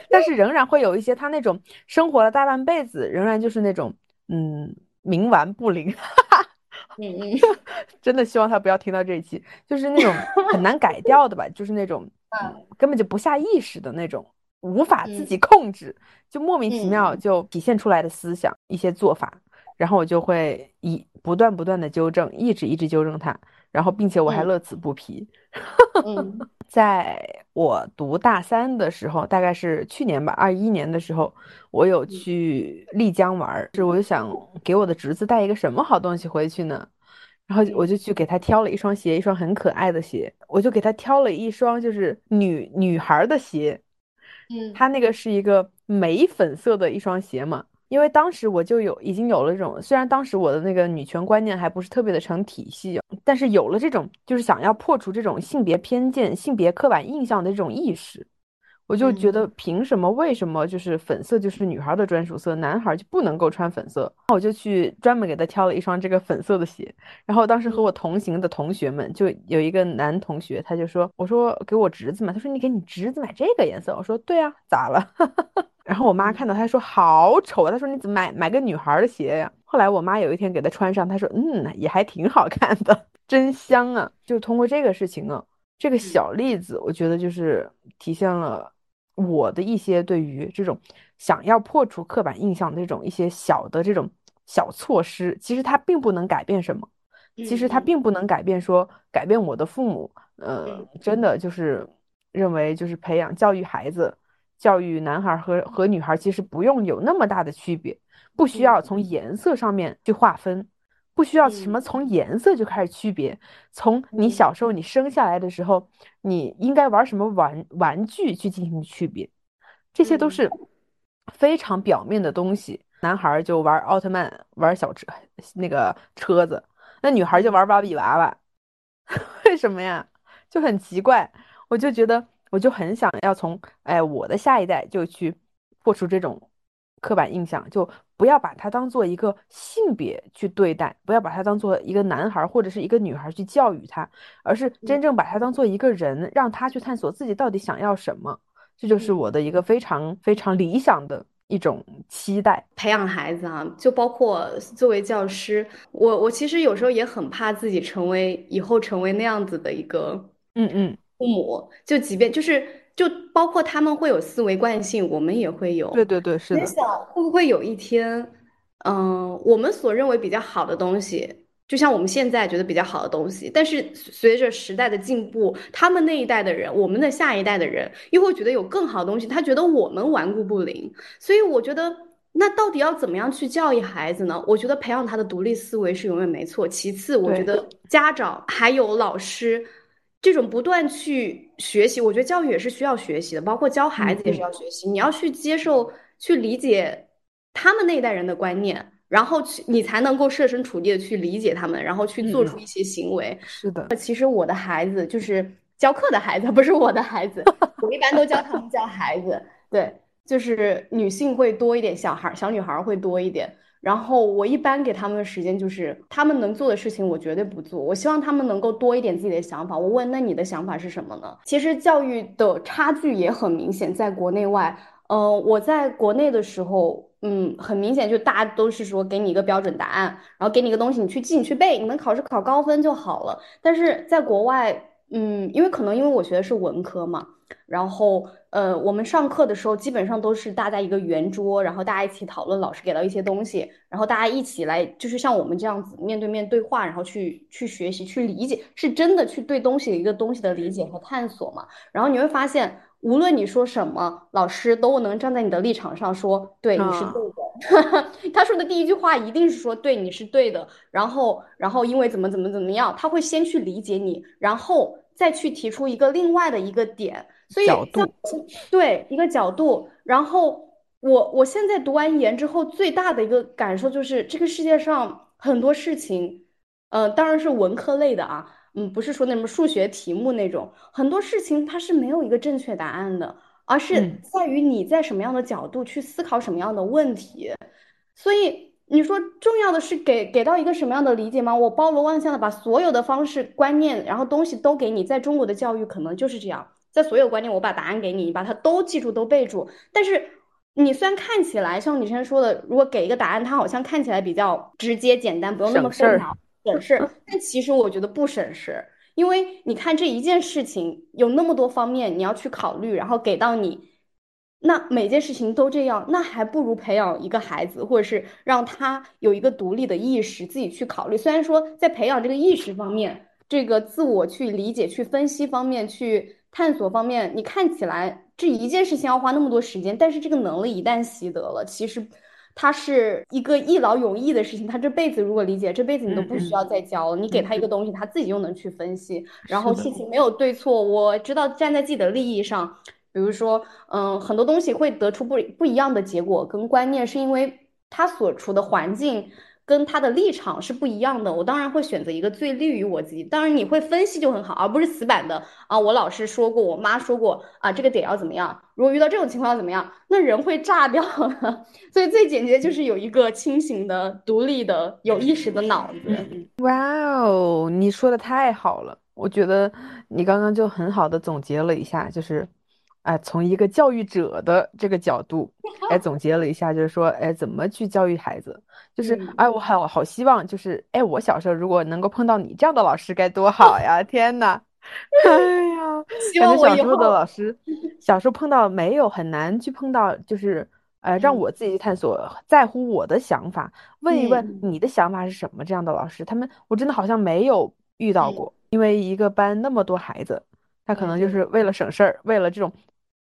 但是仍然会有一些他那种生活了大半辈子，仍然就是那种嗯冥顽不灵，[laughs] 嗯嗯，[laughs] 真的希望他不要听到这一期，就是那种很难改掉的吧，就是那种 [laughs] 嗯。根本就不下意识的那种。无法自己控制，就莫名其妙就体现出来的思想一些做法，然后我就会以不断不断的纠正，一直一直纠正他，然后并且我还乐此不疲。[laughs] 在我读大三的时候，大概是去年吧，二一年的时候，我有去丽江玩，是我就想给我的侄子带一个什么好东西回去呢？然后我就去给他挑了一双鞋，一双很可爱的鞋，我就给他挑了一双就是女女孩的鞋。嗯，他那个是一个玫粉色的一双鞋嘛，因为当时我就有已经有了这种，虽然当时我的那个女权观念还不是特别的成体系，但是有了这种就是想要破除这种性别偏见、性别刻板印象的这种意识，我就觉得凭什么？为什么就是粉色就是女孩的专属色，男孩就不能够穿粉色？我就去专门给他挑了一双这个粉色的鞋。然后当时和我同行的同学们，就有一个男同学，他就说：“我说给我侄子买。”他说：“你给你侄子买这个颜色？”我说：“对啊，咋了？” [laughs] 然后我妈看到她说：“好丑啊！”她说：“你怎么买买个女孩的鞋呀？”后来我妈有一天给她穿上，她说：“嗯，也还挺好看的，真香啊！”就通过这个事情呢，这个小例子，我觉得就是体现了。我的一些对于这种想要破除刻板印象的这种一些小的这种小措施，其实它并不能改变什么，其实它并不能改变说改变我的父母，呃，真的就是认为就是培养教育孩子，教育男孩和和女孩其实不用有那么大的区别，不需要从颜色上面去划分。不需要什么从颜色就开始区别，从你小时候你生下来的时候，你应该玩什么玩玩具去进行区别，这些都是非常表面的东西。男孩就玩奥特曼，玩小车那个车子，那女孩就玩芭比娃娃，[laughs] 为什么呀？就很奇怪。我就觉得，我就很想要从哎我的下一代就去破除这种刻板印象，就。不要把它当做一个性别去对待，不要把它当做一个男孩或者是一个女孩去教育他，而是真正把他当做一个人，让他去探索自己到底想要什么。这就是我的一个非常非常理想的一种期待。培养孩子啊，就包括作为教师，我我其实有时候也很怕自己成为以后成为那样子的一个嗯嗯父母，就即便就是。就包括他们会有思维惯性，我们也会有。对对对，是的。想会不会有一天，嗯，我们所认为比较好的东西，就像我们现在觉得比较好的东西，但是随着时代的进步，他们那一代的人，我们的下一代的人，又会觉得有更好的东西，他觉得我们顽固不灵。所以我觉得，那到底要怎么样去教育孩子呢？我觉得培养他的独立思维是永远没错。其次，我觉得家长还有老师。这种不断去学习，我觉得教育也是需要学习的，包括教孩子也是要学习。你要去接受、去理解他们那一代人的观念，然后去你才能够设身处地的去理解他们，然后去做出一些行为。是的，其实我的孩子就是教课的孩子，不是我的孩子。[laughs] 我一般都教他们教孩子，对，就是女性会多一点，小孩、小女孩会多一点。然后我一般给他们的时间就是，他们能做的事情我绝对不做。我希望他们能够多一点自己的想法。我问，那你的想法是什么呢？其实教育的差距也很明显，在国内外。嗯，我在国内的时候，嗯，很明显就大家都是说给你一个标准答案，然后给你一个东西，你去记，你去背，你能考试考高分就好了。但是在国外，嗯，因为可能因为我学的是文科嘛。然后，呃，我们上课的时候基本上都是大家一个圆桌，然后大家一起讨论老师给到一些东西，然后大家一起来，就是像我们这样子面对面对话，然后去去学习、去理解，是真的去对东西的一个东西的理解和探索嘛。然后你会发现，无论你说什么，老师都能站在你的立场上说，对，你是对的。[laughs] 他说的第一句话一定是说，对，你是对的。然后，然后因为怎么怎么怎么样，他会先去理解你，然后再去提出一个另外的一个点。所以角度，对一个角度，然后我我现在读完研之后，最大的一个感受就是，这个世界上很多事情，呃，当然是文科类的啊，嗯，不是说那什么数学题目那种，很多事情它是没有一个正确答案的，而是在于你在什么样的角度去思考什么样的问题。所以你说重要的是给给到一个什么样的理解吗？我包罗万象的把所有的方式、观念，然后东西都给你，在中国的教育可能就是这样。在所有观念，我把答案给你，你把它都记住，都背住。但是你虽然看起来像你之前说的，如果给一个答案，它好像看起来比较直接简单，不用那么费脑省事。但其实我觉得不省事，因为你看这一件事情有那么多方面你要去考虑，然后给到你，那每件事情都这样，那还不如培养一个孩子，或者是让他有一个独立的意识，自己去考虑。虽然说在培养这个意识方面，这个自我去理解、去分析方面去。探索方面，你看起来这一件事情要花那么多时间，但是这个能力一旦习得了，其实它是一个一劳永逸的事情。他这辈子如果理解，这辈子你都不需要再教了。你给他一个东西，他自己又能去分析。然后事情没有对错，我知道站在自己的利益上，比如说，嗯，很多东西会得出不不一样的结果跟观念，是因为他所处的环境跟他的立场是不一样的，我当然会选择一个最利于我自己。当然你会分析就很好，而不是死板的啊。我老师说过，我妈说过啊，这个点要怎么样？如果遇到这种情况要怎么样？那人会炸掉的。[laughs] 所以最简洁就是有一个清醒的、独立的、有意识的脑子。哇哦，你说的太好了，我觉得你刚刚就很好的总结了一下，就是。哎，从一个教育者的这个角度，哎，总 [laughs] 结了一下，就是说，哎，怎么去教育孩子？就是，哎，我好好希望，就是，哎，我小时候如果能够碰到你这样的老师，该多好呀！天呐，[laughs] 哎呀，[laughs] 感觉小时候的老师，小时候碰到没有很难去碰到，就是，呃，让我自己去探索，在乎我的想法，问一问你的想法是什么？这样的老师，他们我真的好像没有遇到过，因为一个班那么多孩子，他可能就是为了省事儿，为了这种。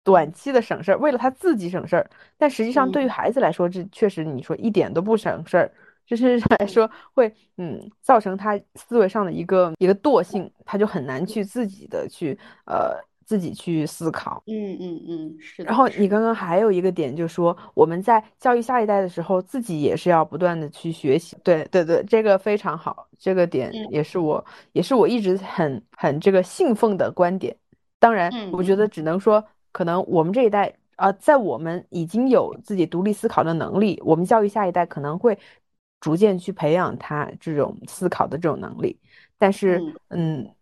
短期的省事儿，为了他自己省事儿，但实际上对于孩子来说，这确实你说一点都不省事儿，就是 [laughs] 来说会嗯造成他思维上的一个一个惰性，他就很难去自己的去呃自己去思考。嗯嗯嗯，是。然后你刚刚还有一个点，就是说我们在教育下一代的时候，自己也是要不断的去学习。对对对，这个非常好，这个点也是我也是我一直很很这个信奉的观点。当然，我觉得只能说。可能我们这一代啊，在我们已经有自己独立思考的能力，我们教育下一代可能会逐渐去培养他这种思考的这种能力。但是，嗯，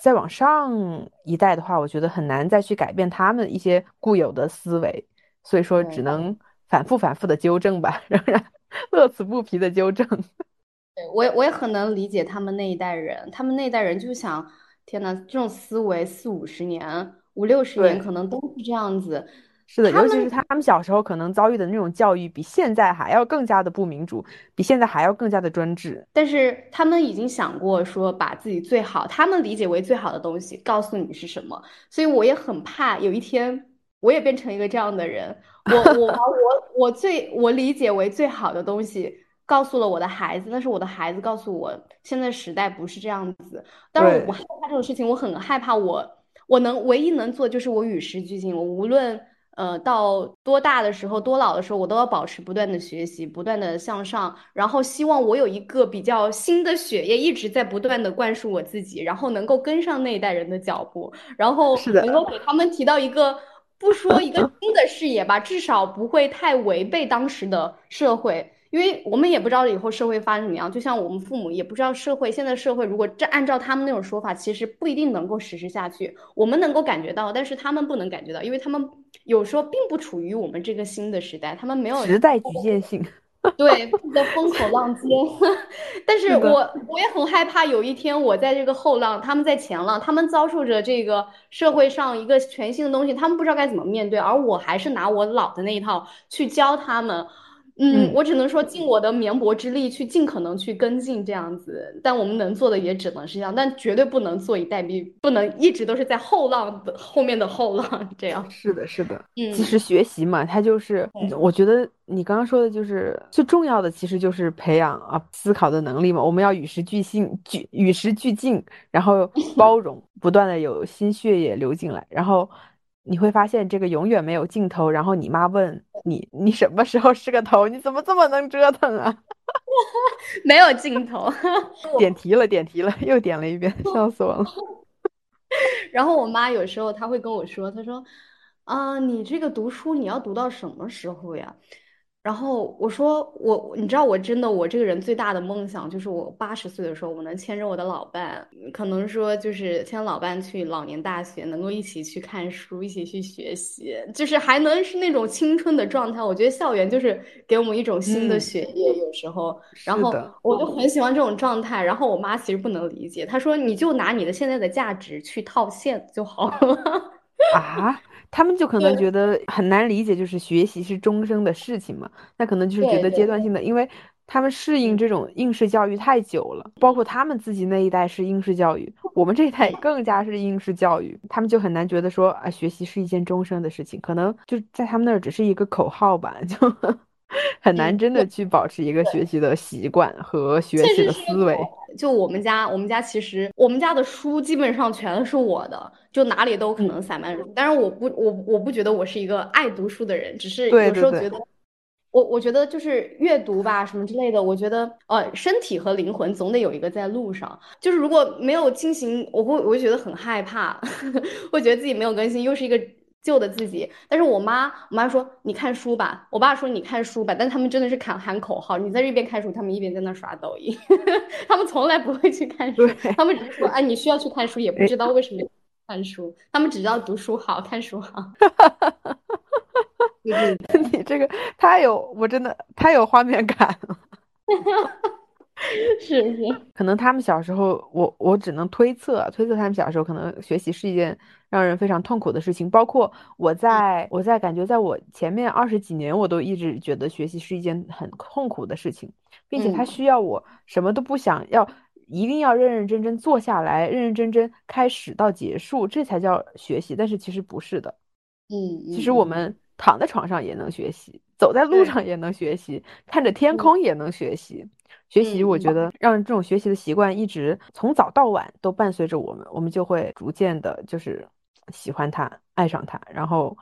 再往上一代的话，我觉得很难再去改变他们一些固有的思维，所以说只能反复反复的纠正吧，[laughs] 仍然乐此不疲的纠正。对我也我也很能理解他们那一代人，他们那一代人就想，天呐，这种思维四五十年。五六十年可能都是这样子，是的，尤其是他们小时候可能遭遇的那种教育，比现在还要更加的不民主，比现在还要更加的专制。但是他们已经想过说，把自己最好，他们理解为最好的东西告诉你是什么。所以我也很怕有一天我也变成一个这样的人，[laughs] 我我我我最我理解为最好的东西告诉了我的孩子，但是我的孩子告诉我，现在时代不是这样子。当然，我害怕这种事情，我很害怕我。我能唯一能做就是我与时俱进，我无论呃到多大的时候，多老的时候，我都要保持不断的学习，不断的向上，然后希望我有一个比较新的血液一直在不断的灌输我自己，然后能够跟上那一代人的脚步，然后能够给他们提到一个不说一个 [laughs] 新的视野吧，至少不会太违背当时的社会。因为我们也不知道以后社会发生怎么样，就像我们父母也不知道社会现在社会如果这按照他们那种说法，其实不一定能够实施下去。我们能够感觉到，但是他们不能感觉到，因为他们有时候并不处于我们这个新的时代，他们没有时代局限性，[laughs] 对，在风口浪尖。[laughs] 但是我我也很害怕有一天我在这个后浪，他们在前浪，他们遭受着这个社会上一个全新的东西，他们不知道该怎么面对，而我还是拿我老的那一套去教他们。嗯，我只能说尽我的绵薄之力去尽可能去跟进这样子，但我们能做的也只能是这样，但绝对不能坐以待毙，不能一直都是在后浪的后面的后浪 [laughs] 这样。是的，是的，嗯，其实学习嘛，它就是，我觉得你刚刚说的就是最重要的，其实就是培养啊思考的能力嘛。我们要与时俱进，俱与时俱进，然后包容，不断的有新血液流进来，然后。你会发现这个永远没有尽头。然后你妈问你：“你什么时候是个头？你怎么这么能折腾啊？” [laughs] 没有尽头。[laughs] 点题了，点题了，[laughs] 又点了一遍，笑死我了。然后我妈有时候她会跟我说：“她说，啊，你这个读书你要读到什么时候呀？”然后我说我，你知道我真的我这个人最大的梦想就是我八十岁的时候，我能牵着我的老伴，可能说就是牵老伴去老年大学，能够一起去看书，一起去学习，就是还能是那种青春的状态。我觉得校园就是给我们一种新的血液，有时候，然后我就很喜欢这种状态。然后我妈其实不能理解，她说你就拿你的现在的价值去套现就好了。[laughs] 啊？他们就可能觉得很难理解，就是学习是终生的事情嘛？那可能就是觉得阶段性的，因为他们适应这种应试教育太久了，包括他们自己那一代是应试教育，我们这一代 [laughs] 更加是应试教育，他们就很难觉得说啊，学习是一件终生的事情，可能就在他们那儿只是一个口号吧，就很难真的去保持一个学习的习惯和学习的思维。就我们家，我们家其实我们家的书基本上全是我的，就哪里都可能散漫。但是我不，我我不觉得我是一个爱读书的人，只是有时候觉得我我觉得就是阅读吧，什么之类的，我觉得呃，身体和灵魂总得有一个在路上。就是如果没有进行，我会我会觉得很害怕，[laughs] 会觉得自己没有更新，又是一个旧的自己。但是我妈，我妈说你看书吧，我爸说你看书吧，但他们真的是喊喊口号，你在这边看书，他们一边在那刷抖音，[laughs] 他们从来不会去看书，他们只是说哎你需要去看书，也不知道为什么看书，他们只知道读书好看书好。[laughs] 你这个太有，我真的太有画面感了。[laughs] [laughs] 是是，可能他们小时候，我我只能推测，推测他们小时候可能学习是一件让人非常痛苦的事情。包括我在，我在感觉在我前面二十几年，我都一直觉得学习是一件很痛苦的事情，并且它需要我什么都不想要，一定要认认真真坐下来，认认真真开始到结束，这才叫学习。但是其实不是的，嗯，其实我们。躺在床上也能学习，走在路上也能学习，看着天空也能学习。学习，我觉得让这种学习的习惯一直从早到晚都伴随着我们，我们就会逐渐的，就是喜欢它，爱上它，然后。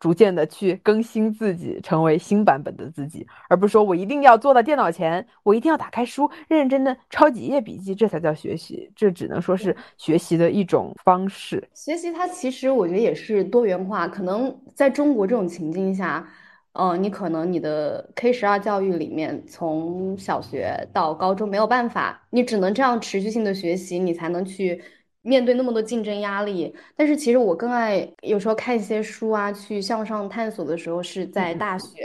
逐渐的去更新自己，成为新版本的自己，而不是说我一定要坐到电脑前，我一定要打开书，认认真真抄几页笔记，这才叫学习。这只能说是学习的一种方式。学习它其实我觉得也是多元化，可能在中国这种情境下，呃，你可能你的 K 十二教育里面，从小学到高中没有办法，你只能这样持续性的学习，你才能去。面对那么多竞争压力，但是其实我更爱有时候看一些书啊，去向上探索的时候是在大学，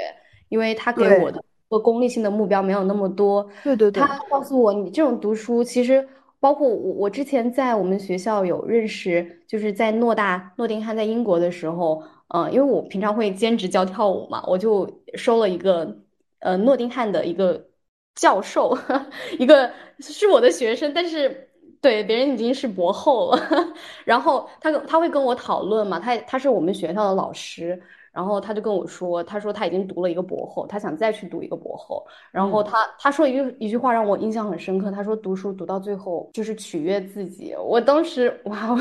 因为他给我的个功利性的目标没有那么多。对对对。他告诉我，你这种读书其实包括我，我之前在我们学校有认识，就是在诺大诺丁汉在英国的时候，嗯，因为我平常会兼职教跳舞嘛，我就收了一个呃诺丁汉的一个教授，[laughs] 一个是我的学生，但是。对，别人已经是博后了，[laughs] 然后他他会跟我讨论嘛，他他是我们学校的老师。然后他就跟我说，他说他已经读了一个博后，他想再去读一个博后。然后他他说一句一句话让我印象很深刻，他说读书读到最后就是取悦自己。我当时哇，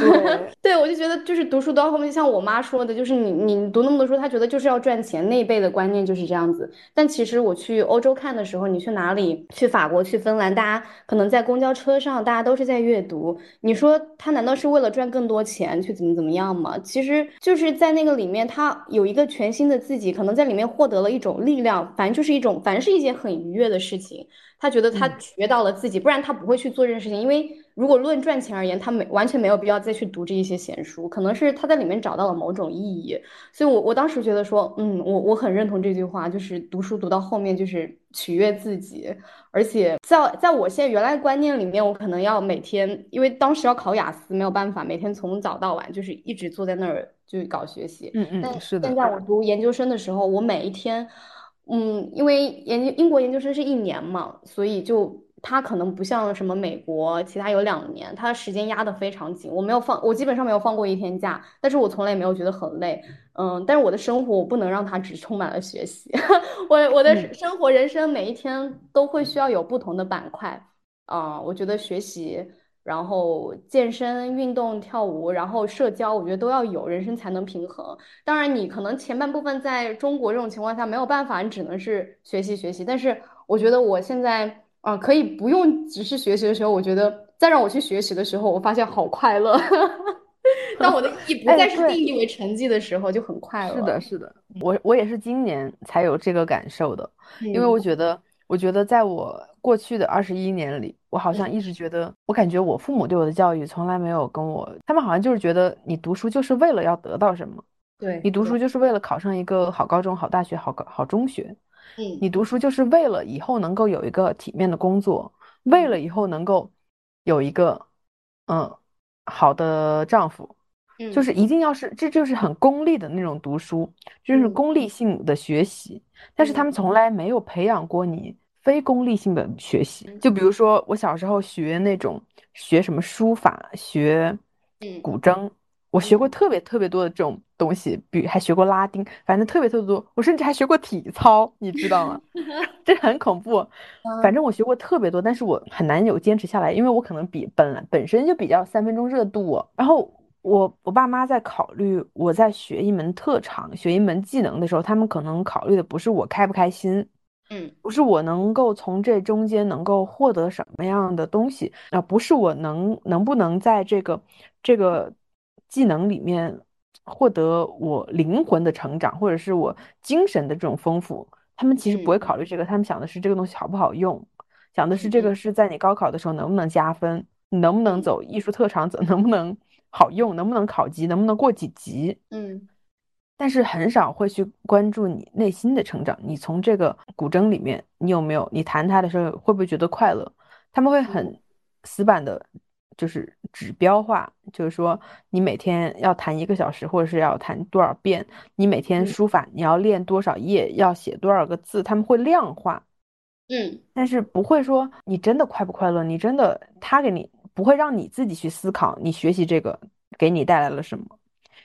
对 [laughs] 我就觉得就是读书读到后面，像我妈说的，就是你你读那么多书，他觉得就是要赚钱，那一辈的观念就是这样子。但其实我去欧洲看的时候，你去哪里？去法国、去芬兰，大家可能在公交车上，大家都是在阅读。你说他难道是为了赚更多钱去怎么怎么样吗？其实就是在那个里面，他有一个。全新的自己，可能在里面获得了一种力量，反正就是一种，反正是一件很愉悦的事情。他觉得他取悦到了自己，不然他不会去做这件事情。因为如果论赚钱而言，他没完全没有必要再去读这一些闲书，可能是他在里面找到了某种意义。所以，我我当时觉得说，嗯，我我很认同这句话，就是读书读到后面就是取悦自己。而且在在我现在原来观念里面，我可能要每天，因为当时要考雅思，没有办法每天从早到晚就是一直坐在那儿就搞学习。嗯嗯，是的。现在我读研究生的时候，我每一天。嗯，因为研究英国研究生是一年嘛，所以就他可能不像什么美国，其他有两年，他时间压得非常紧。我没有放，我基本上没有放过一天假，但是我从来也没有觉得很累。嗯，但是我的生活我不能让它只充满了学习，[laughs] 我我的生活人生每一天都会需要有不同的板块。啊，我觉得学习。然后健身、运动、跳舞，然后社交，我觉得都要有，人生才能平衡。当然，你可能前半部分在中国这种情况下没有办法，你只能是学习学习。但是我觉得我现在啊，可以不用只是学习的时候，我觉得再让我去学习的时候，我发现好快乐。[laughs] 当我的意义不 [laughs] 再是定义为成绩的时候，就很快乐。是的，是的，我我也是今年才有这个感受的，因为我觉得。我觉得在我过去的二十一年里，我好像一直觉得，我感觉我父母对我的教育从来没有跟我，他们好像就是觉得你读书就是为了要得到什么，对你读书就是为了考上一个好高中、好大学、好高好中学，嗯，你读书就是为了以后能够有一个体面的工作，为了以后能够有一个嗯好的丈夫，就是一定要是这就是很功利的那种读书，就是功利性的学习。但是他们从来没有培养过你非功利性的学习，就比如说我小时候学那种学什么书法、学古筝，我学过特别特别多的这种东西，比还学过拉丁，反正特别特别多。我甚至还学过体操，你知道吗？[laughs] 这很恐怖。[laughs] 反正我学过特别多，但是我很难有坚持下来，因为我可能比本来本身就比较三分钟热度，然后我我爸妈在考虑我在学一门特长、学一门技能的时候，他们可能考虑的不是我开不开心，嗯，不是我能够从这中间能够获得什么样的东西，啊，不是我能能不能在这个这个技能里面获得我灵魂的成长，或者是我精神的这种丰富，他们其实不会考虑这个，他们想的是这个东西好不好用，想的是这个是在你高考的时候能不能加分，你能不能走艺术特长，怎能不能。好用，能不能考级，能不能过几级？嗯，但是很少会去关注你内心的成长。你从这个古筝里面，你有没有？你弹它的时候会不会觉得快乐？他们会很死板的，就是指标化，就是说你每天要弹一个小时，或者是要弹多少遍？你每天书法你要练多少页？要写多少个字？他们会量化，嗯，但是不会说你真的快不快乐？你真的他给你。不会让你自己去思考，你学习这个给你带来了什么，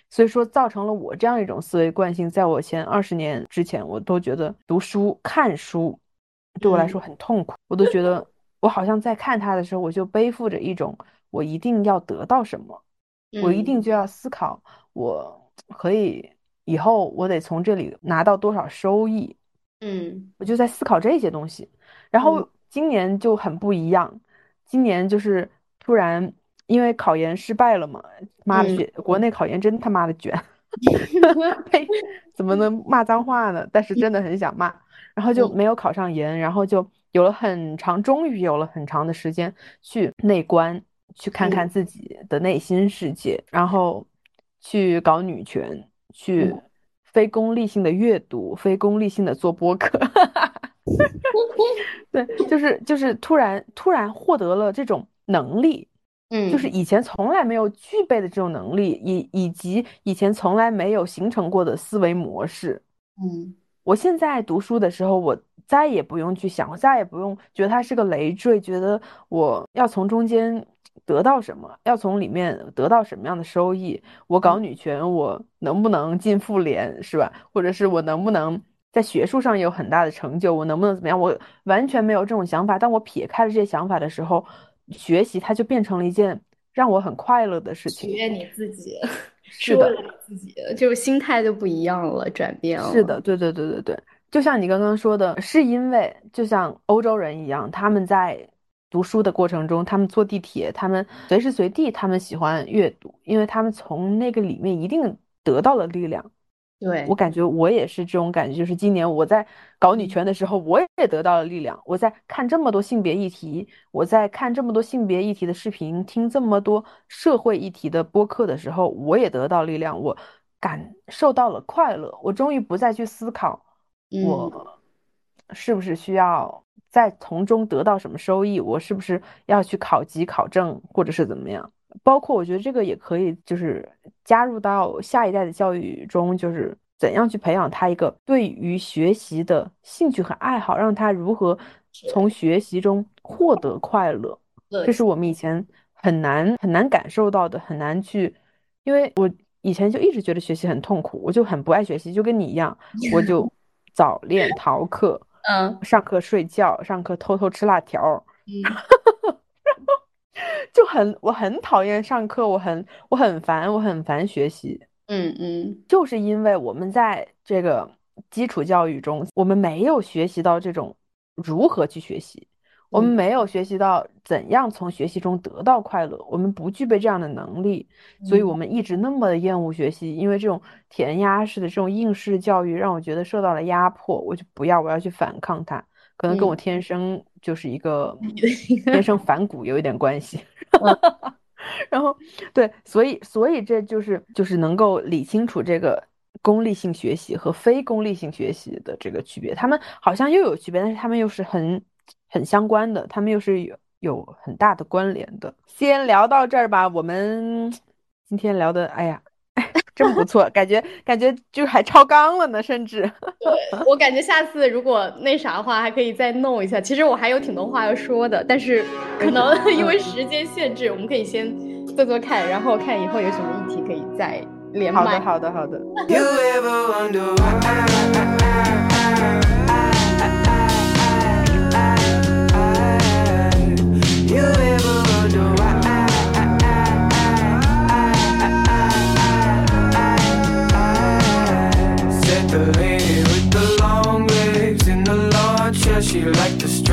所以说造成了我这样一种思维惯性。在我前二十年之前，我都觉得读书看书对我来说很痛苦，我都觉得我好像在看它的时候，我就背负着一种我一定要得到什么，我一定就要思考，我可以以后我得从这里拿到多少收益，嗯，我就在思考这些东西。然后今年就很不一样，今年就是。突然，因为考研失败了嘛，妈的，卷国内考研真他妈的卷，[laughs] 呸，[laughs] 怎么能骂脏话呢？但是真的很想骂，然后就没有考上研，然后就有了很长，终于有了很长的时间去内观，去看看自己的内心世界，然后去搞女权，去非功利性的阅读，非功利性的做播客，[laughs] 对，就是就是突然突然获得了这种。能力，嗯，就是以前从来没有具备的这种能力，以以及以前从来没有形成过的思维模式，嗯，我现在读书的时候，我再也不用去想，我再也不用觉得它是个累赘，觉得我要从中间得到什么，要从里面得到什么样的收益。我搞女权，我能不能进妇联，是吧？或者是我能不能？在学术上有很大的成就，我能不能怎么样？我完全没有这种想法。当我撇开了这些想法的时候，学习它就变成了一件让我很快乐的事情。取悦你自己，[laughs] 是的，自己就心态就不一样了，转变了。是的，对对对对对，就像你刚刚说的，是因为就像欧洲人一样，他们在读书的过程中，他们坐地铁，他们随时随地，他们喜欢阅读，因为他们从那个里面一定得到了力量。对我感觉我也是这种感觉，就是今年我在搞女权的时候，我也得到了力量。我在看这么多性别议题，我在看这么多性别议题的视频，听这么多社会议题的播客的时候，我也得到力量，我感受到了快乐。我终于不再去思考，我是不是需要在从中得到什么收益，我是不是要去考级考证，或者是怎么样。包括我觉得这个也可以，就是加入到下一代的教育中，就是怎样去培养他一个对于学习的兴趣和爱好，让他如何从学习中获得快乐。这是我们以前很难很难感受到的，很难去，因为我以前就一直觉得学习很痛苦，我就很不爱学习，就跟你一样，我就 [laughs] 早恋逃课，嗯，上课睡觉，上课偷偷吃辣条，嗯。[laughs] 就很我很讨厌上课，我很我很烦，我很烦学习。嗯嗯，就是因为我们在这个基础教育中，我们没有学习到这种如何去学习，我们没有学习到怎样从学习中得到快乐，我们不具备这样的能力，所以我们一直那么的厌恶学习。因为这种填鸭式的这种应试教育，让我觉得受到了压迫，我就不要，我要去反抗它。可能跟我天生就是一个天生反骨有一点关系，[laughs] 然后对，所以所以这就是就是能够理清楚这个功利性学习和非功利性学习的这个区别，他们好像又有区别，但是他们又是很很相关的，他们又是有有很大的关联的。先聊到这儿吧，我们今天聊的，哎呀。真不错，感觉感觉就还超纲了呢，甚至。[laughs] 对，我感觉下次如果那啥的话，还可以再弄一下。其实我还有挺多话要说的，但是可能 [laughs] 因为时间限制，我们可以先做做看，然后看以后有什么议题可以再连麦。好的，好的，好的。Lipstick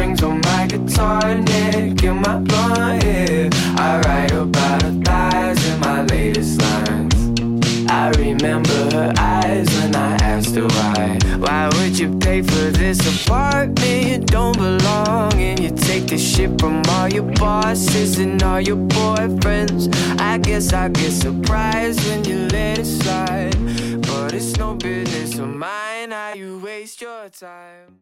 in my blonde hair. I write about her thighs in my latest lines. I remember her eyes when I asked her why. Why would you pay for this apartment? You don't belong, and you take the shit from all your bosses and all your boyfriends. I guess I get surprised when you let it slide. But it's no business of mine how you waste your time.